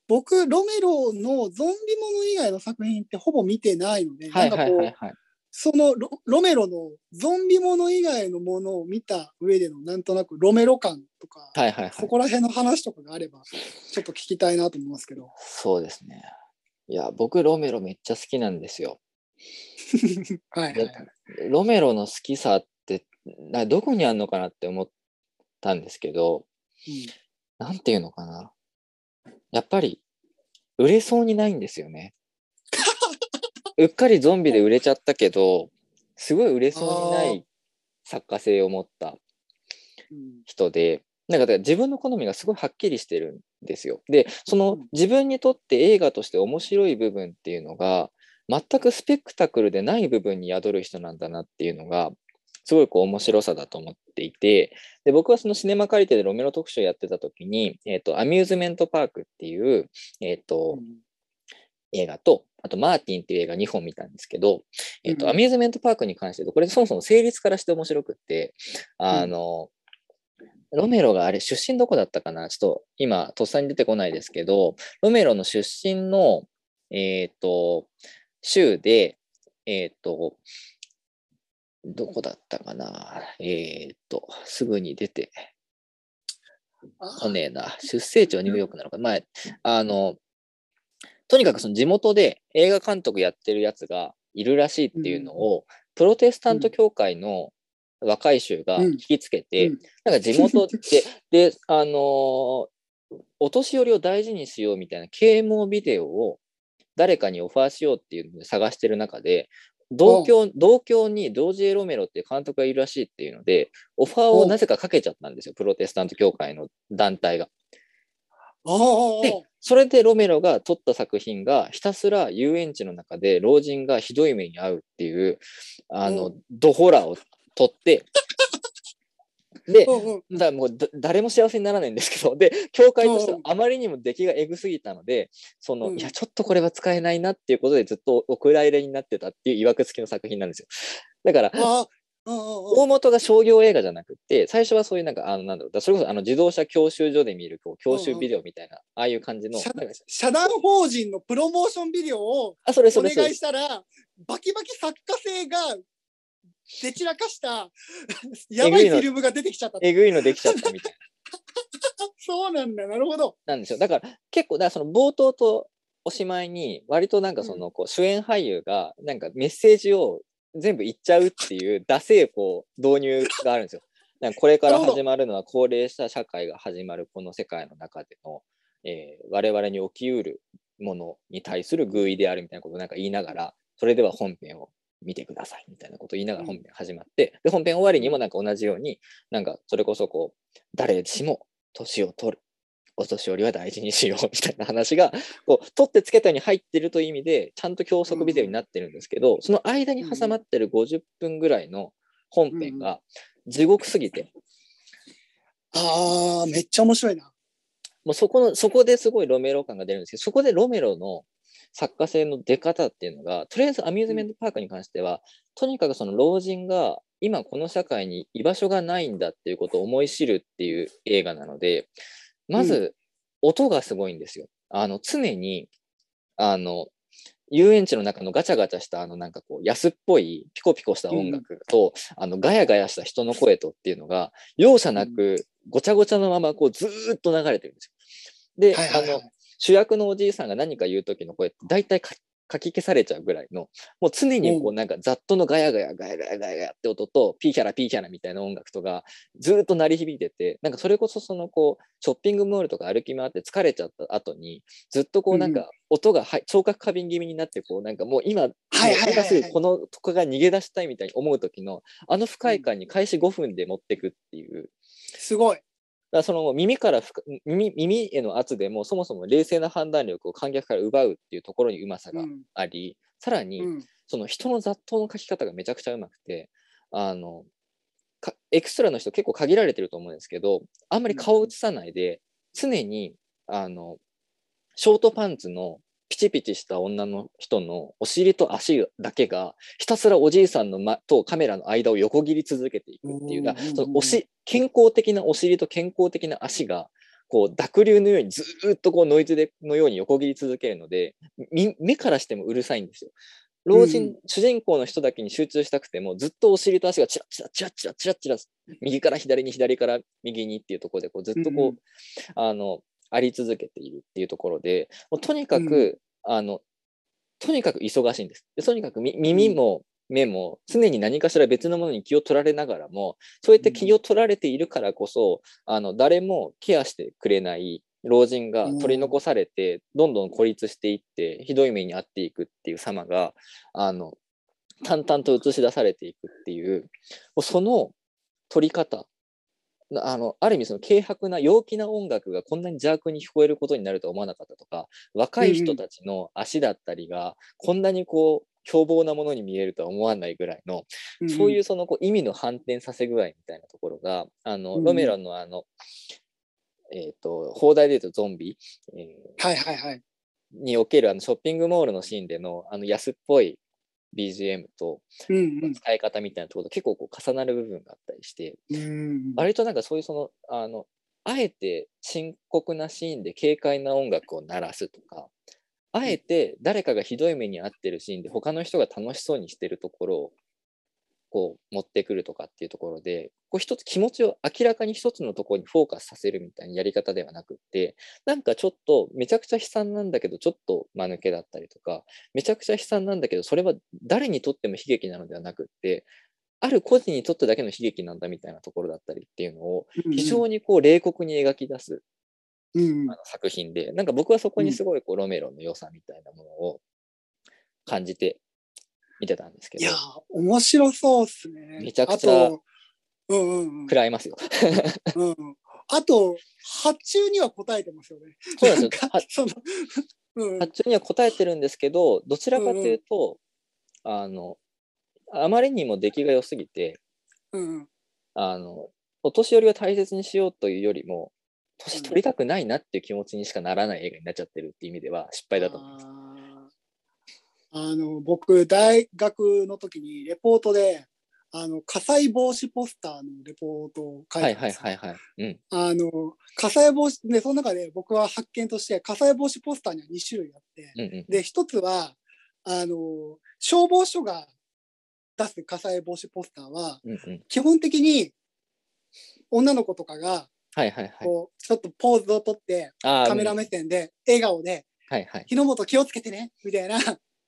僕、ロメロのゾンビもの以外の作品ってほぼ見てないので、はいはいはいはい。そのロロメロのゾンビもの以外のものを見た上でのなんとなくロメロ感とか、はいはいはい。そこら辺の話とかがあれば、ちょっと聞きたいなと思いますけど。そうですね。いや、僕、ロメロめっちゃ好きなんですよ。はいはいはい。ロメロの好きさって、などこにあるのかなって思ったんですけど、なんていうのかな。やっぱり、売れそうにないんですよね。うっかりゾンビで売れちゃったけど、すごい売れそうにない作家性を持ったうん。人で、なんかだから自分の好みがすごいはっきりしてるんですよ。で、そのうん。自分にとって映画として面白い部分っていうのが、全くスペクタクルでない部分に宿る人なんだなっていうのが、すごいこう面白さだと思っていて、で、僕はそのシネマ借りてでロメロ特集やってた時に、えっ、と、アミューズメントパークっていう、えっ、と、映画と、あと、マーティンっていう映画2本見たんですけど、えっ、と、うん。アミューズメントパークに関して言うと、これそもそも成立からして面白くって、あの、ロメロがあれ、出身どこだったかな？ちょっと今、とっさに出てこないですけど、ロメロの出身の、えっ、と、州で、えっ、と、どこだったかな？えっ、と、すぐに出てあこねえな。出生地はニューヨークなのか。まあ、あの、とにかくその地元で映画監督やってるやつがいるらしいっていうのを、プロテスタント教会の若い衆が聞きつけて、うん。なんか地元で、で、あのーお年寄りを大事にしようみたいな啓蒙ビデオを誰かにオファーしようっていうので探してる中で、同郷同郷にドージエ・ロメロっていう監督がいるらしいっていうので、オファーをなぜかかけちゃったんですよ、プロテスタント教会の団体が。で、それでロメロが撮った作品が、ひたすら遊園地の中で老人がひどい目に遭うっていう、あうの、ドホラーを撮って、で、だもうだ誰も幸せにならないんですけど、で、教会としてはうんあまりにも出来がエグすぎたので、その、うん。いや、ちょっとこれは使えないなっていうことでずっとお蔵入れになってたっていう曰く付きの作品なんですよ。だから、大元が商業映画じゃなくて、最初はそういうなんか、あの、なんだろう、だそれこそあの自動車教習所で見るこう教習ビデオみたいな、ああいう感じの、社団法人のプロモーションビデオをあ、それそお願い。したら、バキバキ作家性がで散らかした やばいフィルムが出てきちゃった。えぐいのできちゃったみたい そうなんだ、なるほど。なんですよ。だから結構、だその冒頭とおしまいに、割となんかそのこう主演俳優がなんかメッセージを全部言っちゃうっていう、ダセえこう導入があるんですよ。なんかこれから始まるのは高齢者社会が始まるこの世界の中での、えー我々に起きうるものに対する偶意であるみたいなことをなんか言いながら、それでは本編を見てくださいみたいなことを言いながら本編始まって、で、本編終わりにもなんか同じように、なんかそれこそこう、誰しも年を取る。お年寄りは大事にしようみたいな話が、こう、取ってつけたように入ってるという意味で、ちゃんと教則ビデオになってるんですけど、その間に挟まってる50分ぐらいの本編が地獄すぎて、ああ、めっちゃ面白いな。もうそこの、そこですごいロメロ感が出るんですけど、そこでロメロの作家性の出方っていうのが、とりあえずアミューズメントパークに関しては、とにかくその老人が今この社会に居場所がないんだっていうことを思い知るっていう映画なので、まず音がすごいんですよ。あの、常に、あの、遊園地の中のガチャガチャしたあのなんかこう安っぽいピコピコした音楽と、あのガヤガヤした人の声とっていうのが容赦なくごちゃごちゃのままこうずーっと流れてるんですよ。で、あの主役のおじいさんが何か言う時の声って大体かかき消されちゃうぐらいのもう常にこうなんかざっとのガヤガヤガヤガヤガヤって音とピーキャラピーキャラみたいな音楽とかずーっと鳴り響いててなんかそれこそそのこうショッピングモールとか歩き回って疲れちゃった後にずっとこうなん。うんか音がはい聴覚過敏気味になってこうなんかもう今もうはいはいはい。はい今すぐこのとこが逃げ出したいみたいに思う時のあの不快感に開始5分で持ってくっていう。すごい。だその耳から耳耳への圧でもそもそも冷静な判断力を観客から奪うっていうところにうまさがうん。あり、さらにうん。その人の雑踏の書き方がめちゃくちゃうまくてあのかエクストラの人結構限られてると思うんですけどあんまり顔を映さないで常にあのショートパンツのピチピチした女の人のお尻と足だけがひたすらおじいさんの、ま、とカメラの間を横切り続けていくっていうだうんうんうんそのおし健康的なお尻と健康的な足がこう濁流のようにずーっとこうノイズでのように横切り続けるのでみ目からしてもうるさいんですよ。老人、うん。主人公の人だけに集中したくてもずっとお尻と足がチラチラチラチラチラチラ右から左に左から右にっていうところでこうずっとこう、うんうん。あのあり続けているっていうところでもうとにかく、あのとにかく忙しいんです。でとにかくみ耳も目も常に何かしら別のものに気を取られながらもそうやって気を取られているからこそ、あの誰もケアしてくれない老人が取り残されて、どんどん孤立していってひどい目に遭っていくっていう様があの淡々と映し出されていくっていうもうその撮り方なあのある意味その軽薄な陽気な音楽がこんなに邪悪に聞こえることになるとは思わなかったとか若い人たちの足だったりがこんなにこう凶暴なものに見えるとは思わないぐらいのそういううそのこう意味の反転させ具合みたいなところがあの、うんロメロのあの、えっと放題で言うとゾンビ、えーん。はいはいはい。におけるあのショッピングモールのシーンでのあの安っぽい BGM とうん使い方みたいなところと結構こう重なる部分があったりして、うん。うん割となんかそういうそのあのあえて深刻なシーンで軽快な音楽を鳴らすとかあえて誰かがひどい目に遭ってるシーンで他の人が楽しそうにしてるところをこう持ってくるとかっていうところでこう一つ気持ちを明らかに一つのところにフォーカスさせるみたいなやり方ではなくってなんかちょっとめちゃくちゃ悲惨なんだけどちょっと間抜けだったりとかめちゃくちゃ悲惨なんだけどそれは誰にとっても悲劇なのではなくってある個人にとってだけの悲劇なんだみたいなところだったりっていうのを非常にこう冷酷に描き出すうん。あの作品で、なんか僕はそこにすごいこうロメロの良さみたいなものを感じて見てたんですけどいや、、面白そうっすね。めちゃくちゃうんうんうん。食らいますよ。うんうん、あと、発注には答えてますよね。そうなんですよ。はそのうん発注には答えてるんですけど、どちらかというと、あの、あまりにも出来が良すぎて、うんあの、お年寄りを大切にしようというよりも、年取りたくないなっていう気持ちにしかならない映画になっちゃってるっていう意味では失敗だと思います。あの僕大学の時にレポートであの火災防止ポスターのレポートを書いはいはいはいはい。うん。あの火災防止でその中で僕は発見として火災防止ポスターには2種類あってうんうん。で一つはあの消防署が出す火災防止ポスターはうんうん。基本的に女の子とかがはいはいはい。こうちょっとポーズをとってカメラ目線で笑顔ではいはい。「日の本気をつけてね」みたいな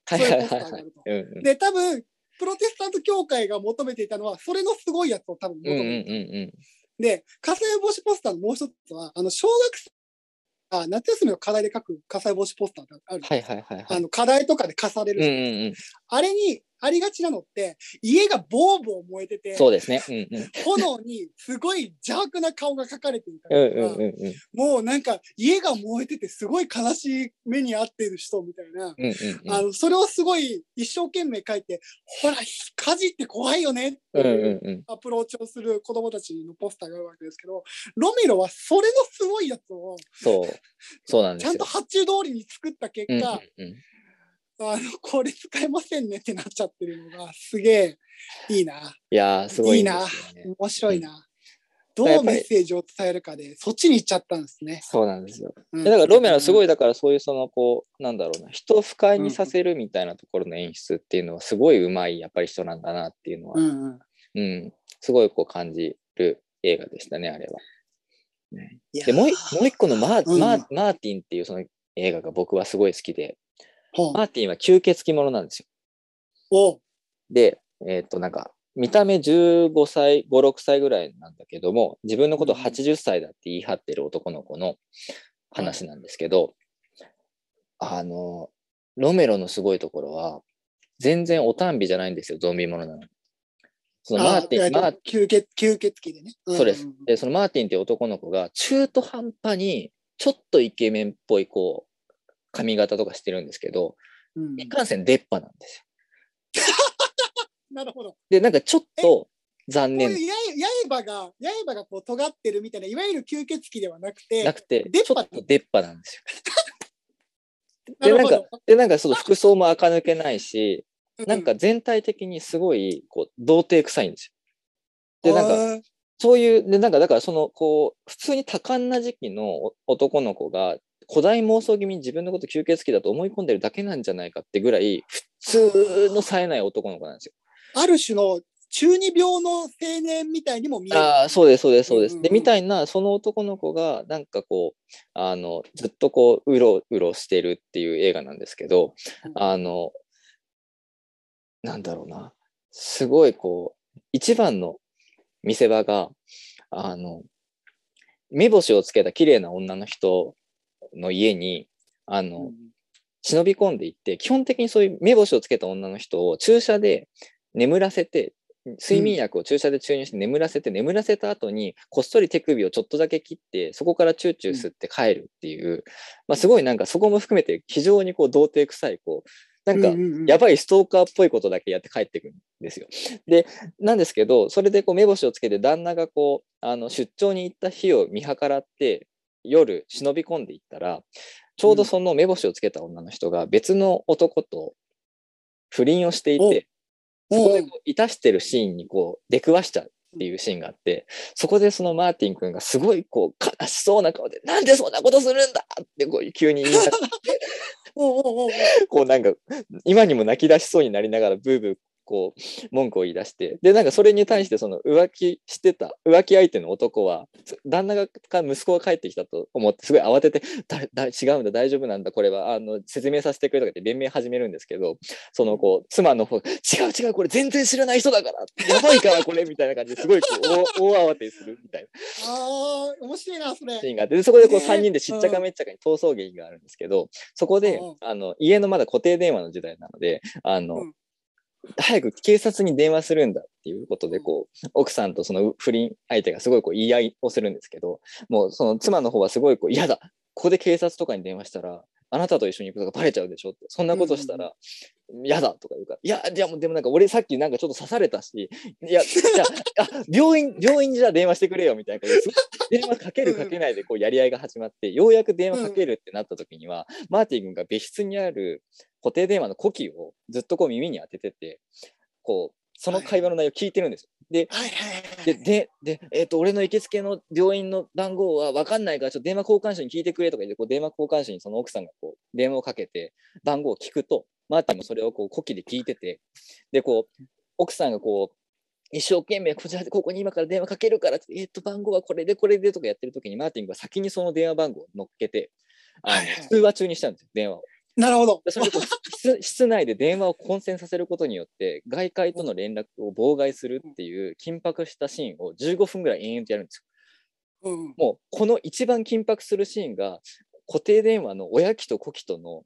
はいはいはいはい。うんうん。で多分プロテスタント教会が求めていたのはそれのすごいやつを多分求うんうんめていた、うんうん。で火災防止ポスターのもう一つはあの小学生が夏休みの課題で書く火災防止ポスターがある、はいはいはいはい。あの課題とかで課されるうんうんうん。あれにありがちなのって家がボーボー燃えててそうですね。うんうん。炎にすごい邪悪な顔が描かれていたうんりとか、うんうんうん。もうなんか家が燃えててすごい悲しい目に遭っている人みたいな、うんうんあのそれをすごい一生懸命書いてほら火事って怖いよねっていう。アプローチをする子供たちのポスターがあるわけですけどロメロはそれのすごいやつをそう。そうなんでちゃんと。発注通りに作った結うんうん果、うん。あのこれ使えませんねってなっちゃってるのがすげえいいな。いやー、すごいんですよね。面白いな。どうメッセージを伝えるかで、そっちに行っちゃったんですね。そうなんですよ。うんだからロメロはすごい。いだからそういうそのこうなんだろうな人を不快にさせるみたいなところの演出っていうのはすごいうまいやっぱり人なんだなっていうのは、ううんんうんすごいこう感じる映画でしたねあれは。でもういもう一個のマー,、うんマーマーティンっていうその映画が僕はすごい好きでマーティンは吸血鬼者なんですよ。おうでえっ、となんか見た目15歳56歳ぐらいなんだけども自分のことをうん80歳だって言い張ってる男の子の話なんですけど、あのロメロのすごいところは全然おたんびじゃないんですよゾンビものなのに。そのマーティン、マー吸血吸血鬼でね。そうですんん。で、そのマーティンっていう男の子が中途半端にちょっとイケメンっぽいこう髪型とかしてるんですけど、うんいかんせん出っ歯なんですよ。なるほど。で、なんかちょっと残念こういう刃刃が、刃がこう尖ってるみたいな、いわゆる吸血鬼ではなくて、なくて、出っ歯ちょっと出っ歯なんですよ。な で、なんかで、なんかその服装も垢抜けないし、うなんか全体的にすごい、こう、童貞臭いんですよ。で、なんか、そういう、で、なんか、だから、その、こう、普通に多感な時期のお男の子が、古代妄想気味に自分のこと吸血鬼だと思い込んでるだけなんじゃないかってぐらい、普通の冴えない男の子なんですよ。ある種の中二病の青年みたいにも見える。ああ、そうです、そうです、そうです。で、みたいな、その男の子が、なんかこう、あの、ずっとこう、うろうろしてるっていう映画なんですけど、うんあの、なんだろうな、すごいこう、一番の見せ場が、あの、目星をつけた綺麗な女の人の家に、あの、うん忍び込んでいって、基本的にそういう目星をつけた女の人を注射で眠らせて、睡眠薬を注射で注入して眠らせて、眠らせた後にこっそり手首をちょっとだけ切って、そこからチューチュー吸って帰るっていう、まあすごいなんかそこも含めて非常にこう童貞臭い、こう、なんかうんうんうんやばいストーカーっぽいことだけやって帰ってくるんですよ。で、なんですけど、それでこう目星をつけて旦那がこう、あの出張に行った日を見計らって、夜忍び込んでいったら、ちょうどその目星をつけた女の人が別の男と不倫をしていて、おそこでこういたしてるシーンにこう出くわしちゃうっていうシーンがあって、そこでそのマーティン君がすごいこう悲しそうな顔で、なんでそんなことするんだってこう急に言い出して、こうなんか今にも泣き出しそうになりながらブーブーこう文句を言い出してでなんかそれに対してその浮気してた浮気相手の男はそ旦那がか息子が帰ってきたと思ってすごい慌てて「だだ違うんだ大丈夫なんだこれはあの説明させてくれ」とかって弁明始めるんですけどそのこう妻の方が「違う違うこれ全然知らない人だからやばいからこれ」みたいな感じですごいこう大大慌てするみたいな。ああ、面白いな、それ。シーンがあってでそこでこうね3人でしっちゃかめっちゃかに逃走劇があるんですけどそこでうん。あの家のまだ固定電話の時代なのであの、うん早く警察に電話するんだっていうことでこう奥さんとその不倫相手がすごいこう言い合いをするんですけどもうその妻の方はすごいこう嫌だ。ここで警察とかに電話したらあなたと一緒に行くことがバレちゃうでしょって。そんなことしたら、嫌だとか言うから、いや、じゃあもうでもなんか俺さっきなんかちょっと刺されたし、いや、じゃ あ、あ病院、病院にじゃあ電話してくれよみたいなで、電話かけるかけないでこうやり合いが始まって、ようやく電話かけるってなった時には、マーティン君が別室にある固定電話の呼気をずっとこう耳に当ててて、こう、その会話の内容聞いてるんですよ。で、はいはいはい。で、で、でえっ、と、俺の行きつけの病院の番号は分かんないから、ちょっと電話交換手に聞いてくれとか言って、こう電話交換手にその奥さんがこう電話をかけて、番号を聞くと、マーティンもそれをこう呼気で聞いてて、で、こう、奥さんがこう、一生懸命こちらでここに今から電話かけるからって、えっ、と、番号はこれでこれでとかやってる時に、マーティンが先にその電話番号を乗っけて、あのはいはい通話中にしたんですよ、電話を。なるほどで。それでこう 室室内で電話を混戦させることによって外界との連絡を妨害するっていう緊迫したシーンを15分ぐらい延々とやるんですよ。うん。もうこの一番緊迫するシーンが固定電話の親機と子機との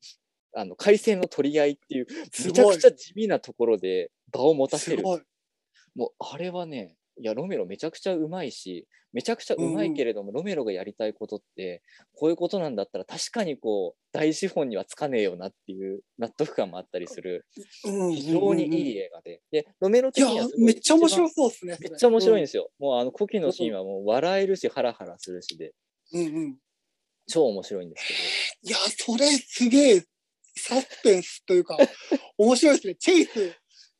あの回線の取り合いっていうめちゃくちゃ地味なところで場を持たせる。もうあれはねいやロメロめちゃくちゃうまいしめちゃくちゃうまいけれども、ロメロがやりたいことってこういうことなんだったら確かにこう大資本にはつかねえよなっていう納得感もあったりするうん非常にいい。い映画で、でロメロ的にはめっちゃ面白一そうですね。番めっちゃ面白いんでですよ、もうあの古希のシーンはもう笑えるしハラハラするしでうんうん。超面白いんですけどいや、それすげえサスペンスというか、面白いですね。チェイス、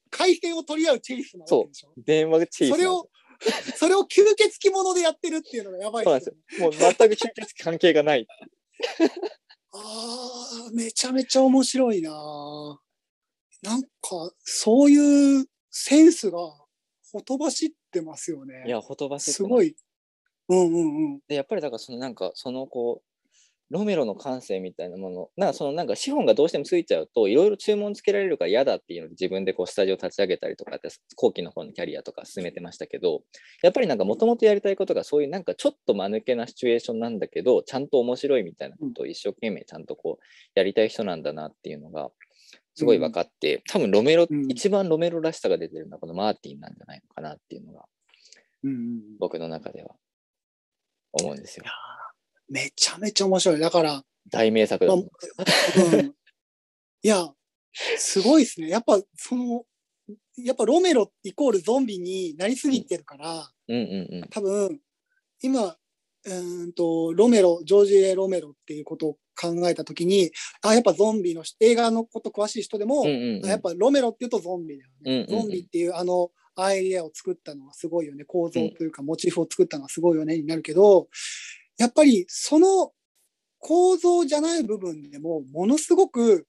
回線を取り合うチェイスなわけでしょ？電話チェイスそれを、それを吸血鬼ものでやってるっていうのがやばいそうなんですよ。もう全く吸血鬼関係がない。ああ、めちゃめちゃ面白いななんか、そういうセンスがほとばしってますよね。いや、ほとばしってすごい。うんうんうん。で、やっぱりだからそのなんか、そのこう、ロメロの感性みたいなもの、なんかそのなんか資本がどうしてもついちゃうと、いろいろ注文つけられるから嫌だっていうので自分でこうスタジオ立ち上げたりとかって、後期の方のキャリアとか進めてましたけど、やっぱりなんかもともとやりたいことがそういうなんかちょっと間抜けなシチュエーションなんだけど、ちゃんと面白いみたいなことを一生懸命ちゃんとこうやりたい人なんだなっていうのが、すごい分かって、多分ロメロ、うん。一番ロメロらしさが出てるのはこのマーティンなんじゃないのかなっていうのが僕の中では思うんですよ。めちゃめちゃ面白い。だから、大名作だと思うんいや、すごいですね。やっぱ、その、やっぱロメロイコールゾンビになりすぎてるから、うんうんうん。多分、今、うーんと、ロメロ、ジョージ・エロメロっていうことを考えたときに、あ、やっぱゾンビの人映画のこと詳しい人でも、やっぱロメロっていうとゾンビだよね。ゾンビっていうあのアイデアを作ったのはすごいよね。構造というかモチーフを作ったのはすごいよねになるけど、やっぱりその構造じゃない部分でもものすごく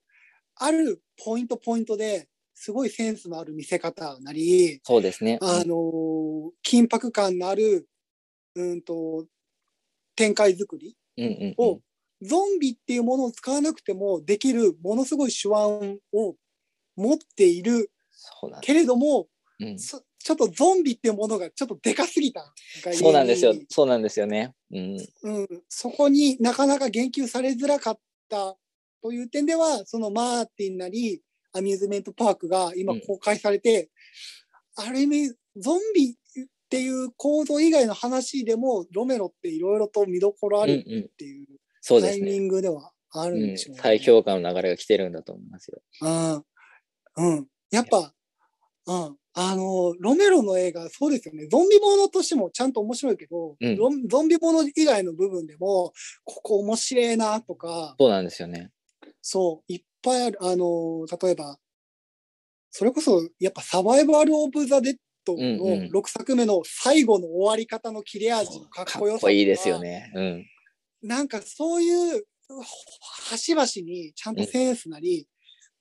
あるポイントポイントですごいセンスのある見せ方なり、そうですね。あのー緊迫感のある、うんと、展開作りを、ゾンビっていうものを使わなくてもできるものすごい手腕を持っているけれども、うん。そちょっとゾンビっていうものがちょっとでかすぎたそうなんですよ。そうなんですよね。うん。うん、そこになかなか言及されづらかったという点では、そのマーティンなり、アミューズメントパークが今うん公開されて、ある意味、ゾンビっていう構造以外の話でも、ロメロっていろいろと見どころあるうんうん。っていうそうですね。タイミングではあるんうんでしょうね。再評価の流れが来てるんだと思いますよ。うん。うん。やっぱ、うん。あの、ロメロの映画、そうですよね。ゾンビものとしてもちゃんと面白いけど、うんゾンゾンビもの以外の部分でも、ここ面白いなとか、そうなんですよね。そう、いっぱいある。あの、例えば、それこそ、やっぱサバイバル・オブ・ザ・デッドうんうんの6作目の最後の終わり方の切れ味のかっこよさとかいいですよ。ね。うん。なんかそういう、端々にちゃんとセンスなり、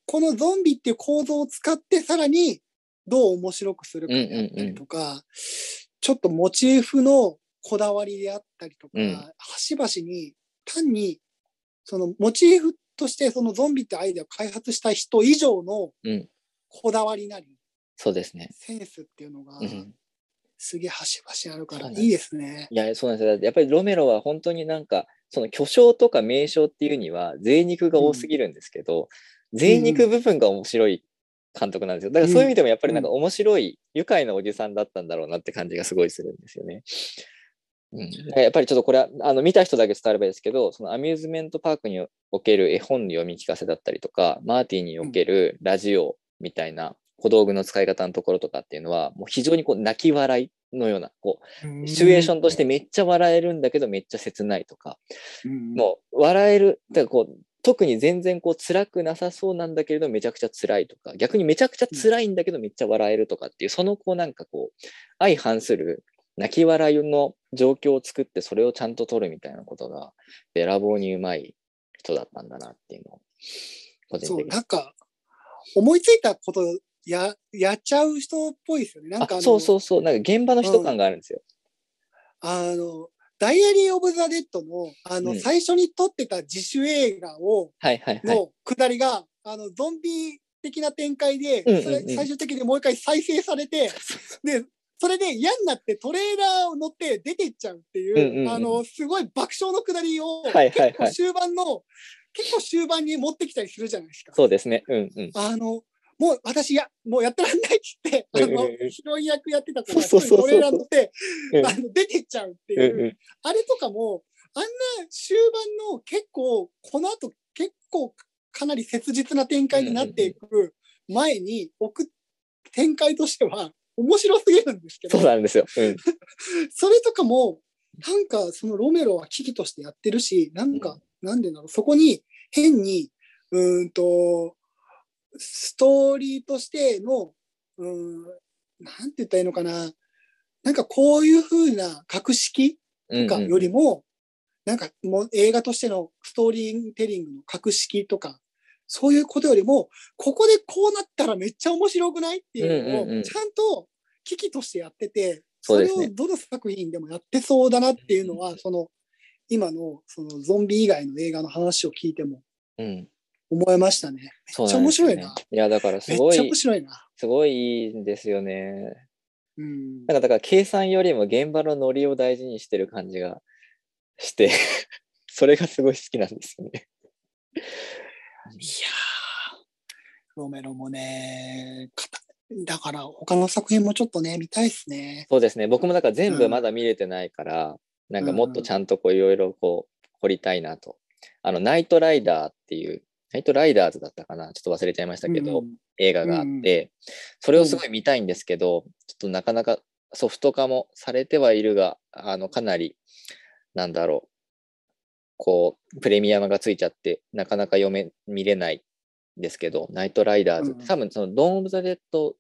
このゾンビっていう構造を使ってさらにどう面白くするかであったりとか、ちょっとモチーフのこだわりであったりとか、うん端々に単にそのモチーフとしてそのゾンビってアイデアを開発した人以上のうん。こだわりなり、そうですね。センスっていうのがうん。すげえ端々あるからいいですね。いや、そうなんですよ。やっぱりロメロは本当になんか、その巨匠とか名称っていうには、贅肉が多すぎるんですけど、贅肉部分が面白い監督なんですよ。だからそういう意味でもやっぱりなんか面白い、愉快なおじさんだったんだろうなって感じがすごいするんですよね。うん、やっぱりちょっとこれはあの見た人だけ伝わればいいですけど、そのアミューズメントパークにおける絵本の読み聞かせだったりとか、マーティンにおけるラジオみたいな小道具の使い方のところとかっていうのは、もう非常にこう泣き笑いのような、こう、シチュエーションとしてめっちゃ笑えるんだけどめっちゃ切ないとか、うん。もう笑える、だからこう、特に全然こう辛くなさそうなんだけれどめちゃくちゃ辛いとか、逆にめちゃくちゃ辛いんだけどめっちゃ笑えるとかっていう、そのこうなんかこう、相反する泣き笑いの状況を作ってそれをちゃんと取るみたいなことが、べらぼうにうまい人だったんだなっていうのを、個人そう、的に。なんか、思いついたことや、やっちゃう人っぽいですよね。なんかあの、あそうそうそう、なんか現場の人感があるんですよ。あの、ダイアリー・オブ・ザ・デッドの、あの、うん最初に撮ってた自主映画を、はいはいはい。の下りが、あの、ゾンビ的な展開で、うんうんうんそれ最終的にもう一回再生されて、で、それで嫌になってトレーラーを乗って出てっちゃうっていう、うんうんうんあの、すごい爆笑の下りを、はいはいはい結構終盤の、結構終盤に持ってきたりするじゃないですか。そうですね。うんうん。あの、もう私や、もうやってらんないっって、あのヒロイン役やってた子がそうそうそうそう。トレーラー乗って、うんあの、出てっちゃうってう。んいう、うんあれとかも、あんな終盤の結構、この後結構かなり切実な展開になっていく前に置く展開としては面白すぎるんですけど、そうなんですよ。うん。それとかも、なんかそのロメロは危機としてやってるし、なんか、なんでだろう、そこに変に、うーんと、ストーリーとしての、うーん、なんて言ったらいいのかな。なんかこういう風な格式うんうんとかよりも、なんかもう映画としてのストーリーテリングの格式とか、そういうことよりも、ここでこうなったらめっちゃ面白くないっていうのうんうんうんを、ちゃんと危機としてやってて、それをどの作品でもやってそうだなっていうのは、その、今のそのゾンビ以外の映画の話を聞いてもうん。思いましたね。そうめっちゃ面白いな。んですよねいや、だからすごいちゃ面、白いな。すごいいいんですよね。うんなんかだから計算よりも現場のノリを大事にしてる感じがして、それがすごい好きなんですよね。いやー、ロメロもね、だから他の作品もちょっとね、見たいですね。そうですね。僕もだから全うん部まだ見れてないから、なんかもっとちゃんとこういろいろこう掘りたいなと。あの、ナイトライダーっていう、ナイトライダーズだったかな？ちょっと忘れちゃいましたけど、うん。映画があって、それをすごい見たいんですけど、ちょっとなかなかソフト化もされてはいるが、あの、かなり、なんだろう、こう、プレミアムがついちゃって、なかなか読め、見れないんですけど、ナイトライダーズ、うん。多分その、ドーン・オブ・ザ・デッド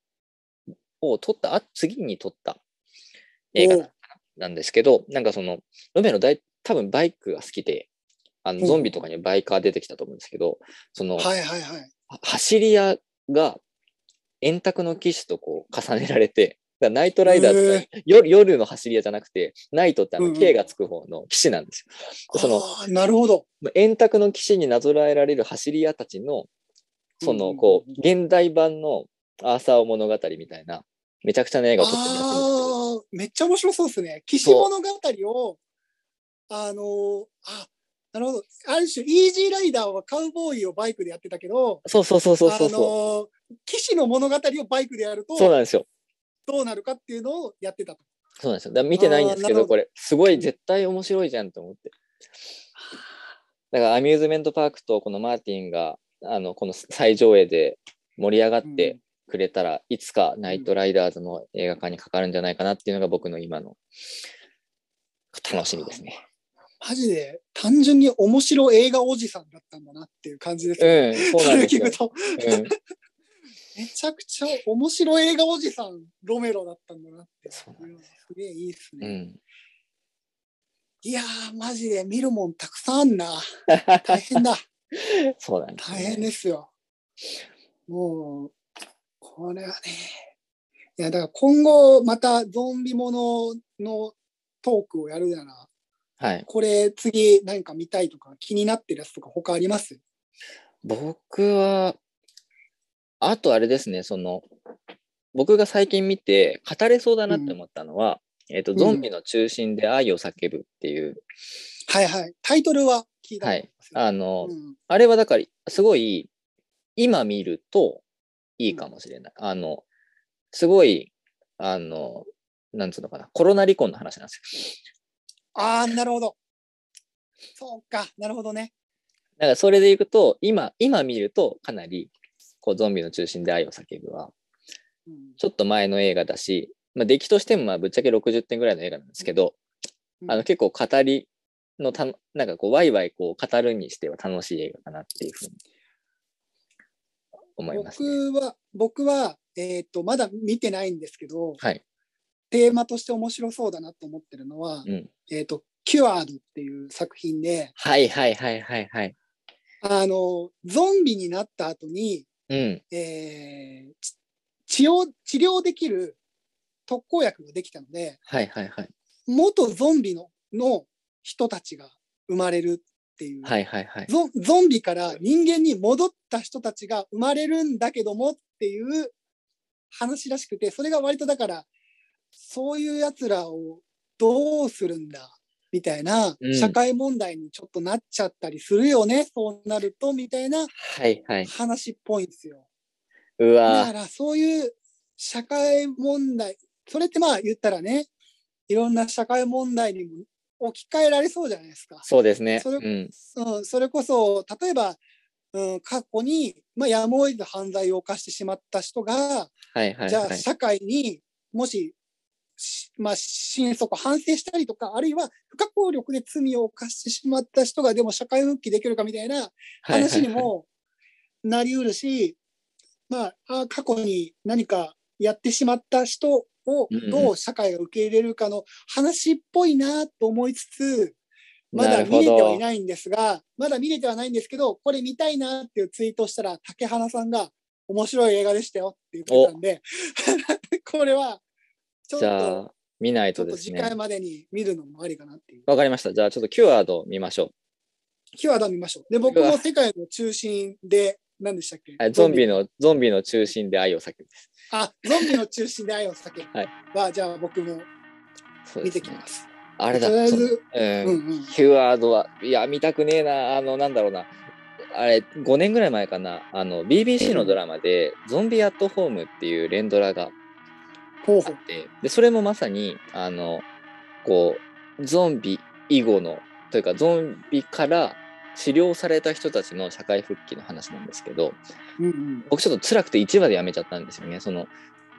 を撮った、あ、次に撮った映画なんですけど、なんかその、ロメロ大、多分バイクが好きで、あの、うんゾンビとかにバイカー出てきたと思うんですけど、その、はいはいはい。は走り屋が円卓の騎士とこう重ねられて、ナイトライダーって夜夜の走り屋じゃなくて、ナイトってあの K がつく方の騎士なんですよ。でそのなるほど。円卓の騎士になぞらえられる走り屋たちの、そのこう、現代版のアーサー物語みたいな、めちゃくちゃな映画を撮ってるんですけど、ああ、めっちゃ面白そうですね。騎士物語を、あのーあ、なるほど。ある種、イージーライダーはカウボーイをバイクでやってたけど、そうそうそうそうそうあそう。のー騎士の物語をバイクでやると、そうなんですよ。どうなるかっていうのをやってたと。そうなんですよ。だ見てないんですけど、どこれ、すごい絶対面白いじゃんと思って。だからアミューズメントパークとこのマーティンが、あの、この最上映で盛り上がってくれたら、いつかナイトライダーズの映画館にかかるんじゃないかなっていうのが僕の今の楽しみですね。マジで単純に面白映画おじさんだったんだなっていう感じですね。うん、そうそなんですよれ聞く。と、うん、めちゃくちゃ面白映画おじさん、ロメロだったんだなって。そうなんすげえいいっすね。うん。いやー、マジで見るもんたくさんあんな。大変だ。そうなんです、大変ですよ。もう、これはね。いや、だから今後またゾンビもののトークをやるなら、はい。これ次何か見たいとか気になってるやつとか他あります？僕は、あとあれですね、その、僕が最近見て語れそうだなって思ったのは、えっ、と、ん。ゾンビの中心で愛を叫ぶっていう、はいはい。タイトルは聞いたことありますよ。あの、うん。あれはだから、すごい、今見るといいかもしれない。あの、すごい、あの、なんつうのかな、コロナ離婚の話なんですよ。ああ、なるほど。そうか、なるほどね。だからそれでいくと、今、今見るとかなり、こう、ゾンビの中心で愛を叫ぶは、うんちょっと前の映画だし、まあ、出来としてもまあぶっちゃけ60点ぐらいの映画なんですけど、うんあの結構語りのたなんかこうワイワイこう語るにしては楽しい映画かなっていうふうに思います、ね。僕は、僕は、えっ、と、まだ見てないんですけど、はい。テーマとして面白そうだなと思ってるのは、うん。えっ、と、キュアードっていう作品で、はいはいはいはいはい。あの、ゾンビになった後に、うん。えーち治療、治療できる特効薬ができたので、はいはいはい。元ゾンビのの人たちが生まれるっていう、はいはいはい。ゾゾンビから人間に戻った人たちが生まれるんだけどもっていう話らしくて、それが割とだから、そういう奴らをどうするんだ？みたいなうん社会問題にちょっとなっちゃったりするよね、そうなるとみたいなはいはい。話っぽいんですよ。うだわからそういう社会問題、それってまあ言ったらね、いろんな社会問題にも置き換えられそうじゃないですか。そうですね。それうん。うん、それこそ、例えば、うん、過去に、まあ、やむを得ず犯罪を犯してしまった人が、はいはいじゃあはい。社会にもし、しまあ、心底反省したりとか、あるいは不可抗力で罪を犯してしまった人がでも社会復帰できるかみたいな話にもなりうるし、まあ、あ過去に何かやってしまった人をどう社会が受け入れるかの話っぽいなと思いつつ、まだ見れてはいど。ないんですが、まだ見れてはないんですけど、これ見たいなっていうツイートをしたら、竹花さんが面白い映画でしたよって言ってたんで、これはじゃと、あ、見ないとですね次回。までに見るのもありかなっていう。わかりました。じゃあ、ちょっとキュアード見ましょキュアダ見ましょう。で、僕も世界の中心で、何でしたっけ？ゾンビの、ゾンビの中心で愛を叫ぶです。あ、ゾンビの中心で愛を叫ぶ。はいは、じゃあ僕も見。てきます。あれだ。とりあえずそうううんん。うん。キュアードは、いや、見たくねえな。あの、なんだろうな。あれ、5年ぐらい前かな。あの、BBC のドラマで、ゾンビアットホームっていう連ドラが。あって、で、それもまさに、あの、こう、ゾンビ以後の、というか、ゾンビから治療された人たちの社会復帰の話なんですけど、うんうん。僕ちょっと辛くて1話でやめちゃったんですよね。その、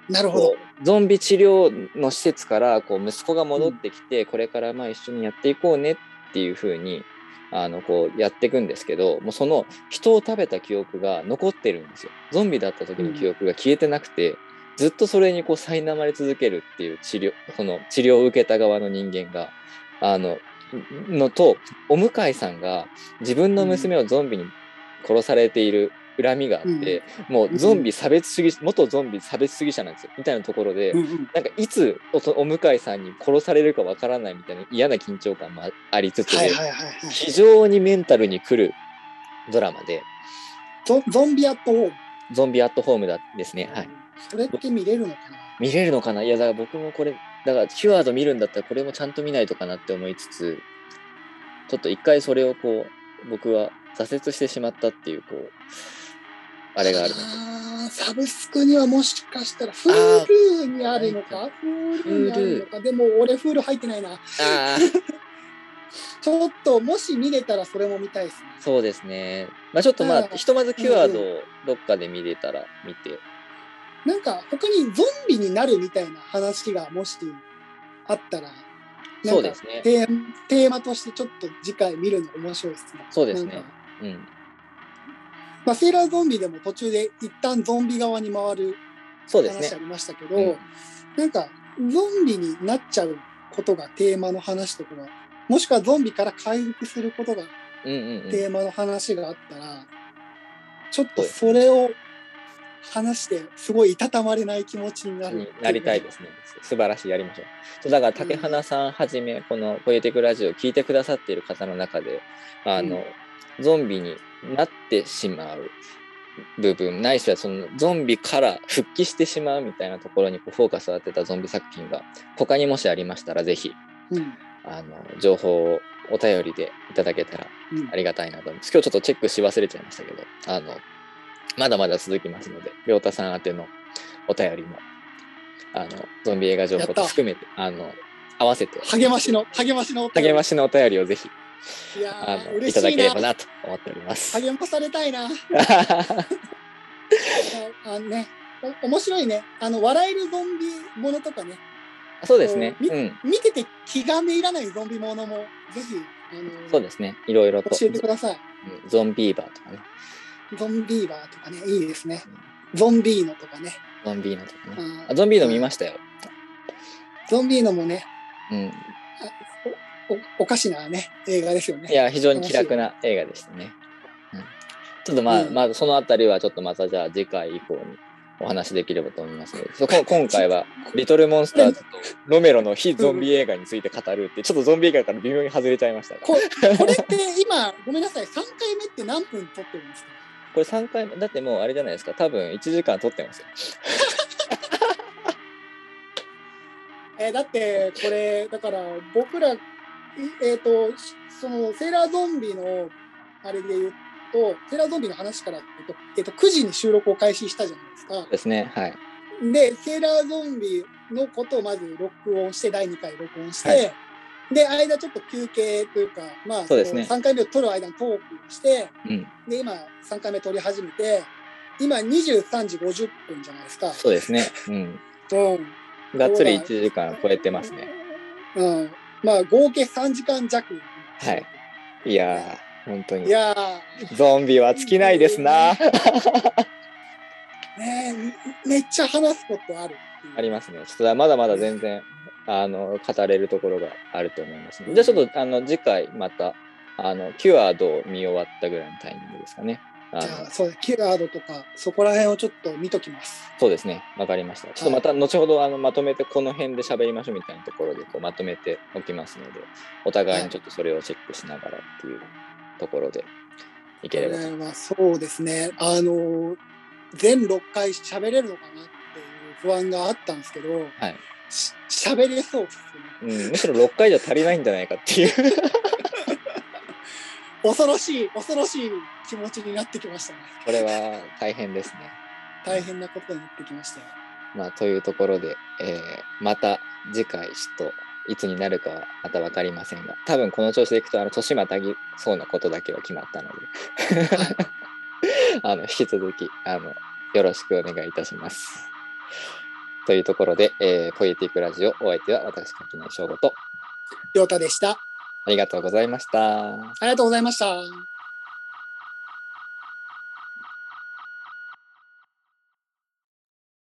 なるほどゾンビ治療の施設からこう息子が戻ってきて、これからまあ一緒にやっていこうねっていう風にあのこうやっていくんですけどもうその人を食べた記憶が残ってるんですよゾンビだった時の記憶が消えてなくて、ずっとそれにこう苛まれ続けるっていう治療その治療を受けた側の人間があののとお向かいさんが自分の娘をゾンビに殺されている恨みがあって、もうゾンビ差別主義元ゾンビ差別主義者なんですよみたいなところで、うんうん。なんかいつおお向かいさんに殺されるかわからないみたいな嫌な緊張感もあありつつで、はいはいはいはい。非常にメンタルに来るドラマでゾゾンビアットホーム。ゾンビアットホームだですね、はい、それって見れるのかな？見れるのかな？いやだから僕もこれだからキュアード見るんだったらこれもちゃんと見ないとかなって思いつつちょっと一回それをこう僕は挫折してしまったっていうこうあれがあるあーサブスクにはもしかしたら、フールにあるのか？フールにあるのか？でも俺フール入ってないな。ちょっと、もし見れたらそれも見たいですね。そうですね。まあちょっとまあうん。ひとまずキュアードをどっかで見れたら見てなんか、他にゾンビになるみたいな話がもしあったら、そうですね。テーテーマとしてちょっと次回見るの面白いですね。そうですね。うん。まあ、セーラーゾンビでも途中で一旦ゾンビ側に回る話ありましたけど、うん。なんかゾンビになっちゃうことがテーマの話とかがもしくはゾンビから回復することがテーマの話があったら、ちょっとそれを話してすごいいたたまれない気持ちになるになりたいですね。素晴らしい、やりましょう。だから、竹花さんはじめ、このポエティクラジオを聞いてくださっている方の中で、あの、ゾンビになってしまう部分、ないしはそのゾンビから復帰してしまうみたいなところにこうフォーカスを当てたゾンビ作品が、他にもしありましたら、ぜひ、うんあの、情報をお便りでいただけたらうんありがたいなと思います。今日ちょっとチェックし忘れちゃいましたけど、あの、まだまだ続きますので、りょうたさん宛てのお便りも、あの、ゾンビ映画情報と含めて、あの、合わせて励ましの、励ましのお便り励ましのお便りをぜひいやあー、のいただ。ければなと思っております。励まされたいな。ああのね、お面白いね。あの、笑えるゾンビものとかね、そうですね。みうん。見てて気がめいらないゾンビものも、ぜひ、あの、そうですね。いろいろと。教えてください。うんゾンビーバーとかね。ゾンビーバーとかね、いいですね。ゾンビーノとかね。ゾンビーノとかね。うんあゾンビーノ見ましたよ。ゾンビーノもね、うん。おおかしなね、映画ですよね。いや、非常に気楽な映画でしたね。うん、ちょっとまあ、うんまあ、そのあたりはちょっとまたじゃあ次回以降にお話できればと思いますので、そこ今回は、リトルモンスターズとロメロの非ゾンビ映画について語るって、ちょっとゾンビ映画から微妙に外れちゃいましたここれって今、ごめんなさい、3回目って何分撮ってるんですか？れ3回目、だってもうあれじゃないですか、多分1時間撮ってますよ。えーだって、これ、だから僕ら、いえっ、と、しそのセーラーゾンビのあれで言うと、セーラーゾンビの話から言うと、えっ、と、9時に収録を開始したじゃないですか。ですね、はい。で、セーラーゾンビのことをまず録音して、第2回録音して、はいで、間ちょっと休憩というか、まあ、そうですね3回目を撮る間にトークして、うん、で、今、3回目撮り始めて、今23時50分じゃないですか。そうですね。うん。うん。がっつり1時間超えてますね。うん。まあ、合計3時間弱。はい。いやー、本当に。いやゾンビは尽きないですな。ー、ねえめっちゃ話すことある。ありますね。ちょっとまだまだ全然あの語れるところがあると思います、ね。じゃあちょっとあの次回またあのキュアードを見終わったぐらいのタイミングですかね。じゃあ、そうだ、キーワードとか、そこら辺をちょっと見ときます。そうですね。わかりました。ちょっとまた後ほどあのまとめてこの辺で喋りましょうみたいなところでこうまとめておきますので、お互いにちょっとそれをチェックしながらっていうところでいければと。これはそうですね。あの、全6回喋れるのかなっていう不安があったんですけど、はい。し喋れそうですね。うん、むしろ6回じゃ足りないんじゃないかっていう。恐ろしい、恐ろしい気持ちになってきましたね。これは大変ですね。大変なことになってきましたよ。まあ、というところで、えーまた次回、ちょっといつになるかはまた分かりませんが、多分この調子でいくと、あの年またぎそうなことだけは決まったので、あの引き続きあのよろしくお願いいたします。というところで、えーポエティックラジオ、お相手は私、柿内翔吾と、りょうたでした。ありがとうございました。ありがとうございました。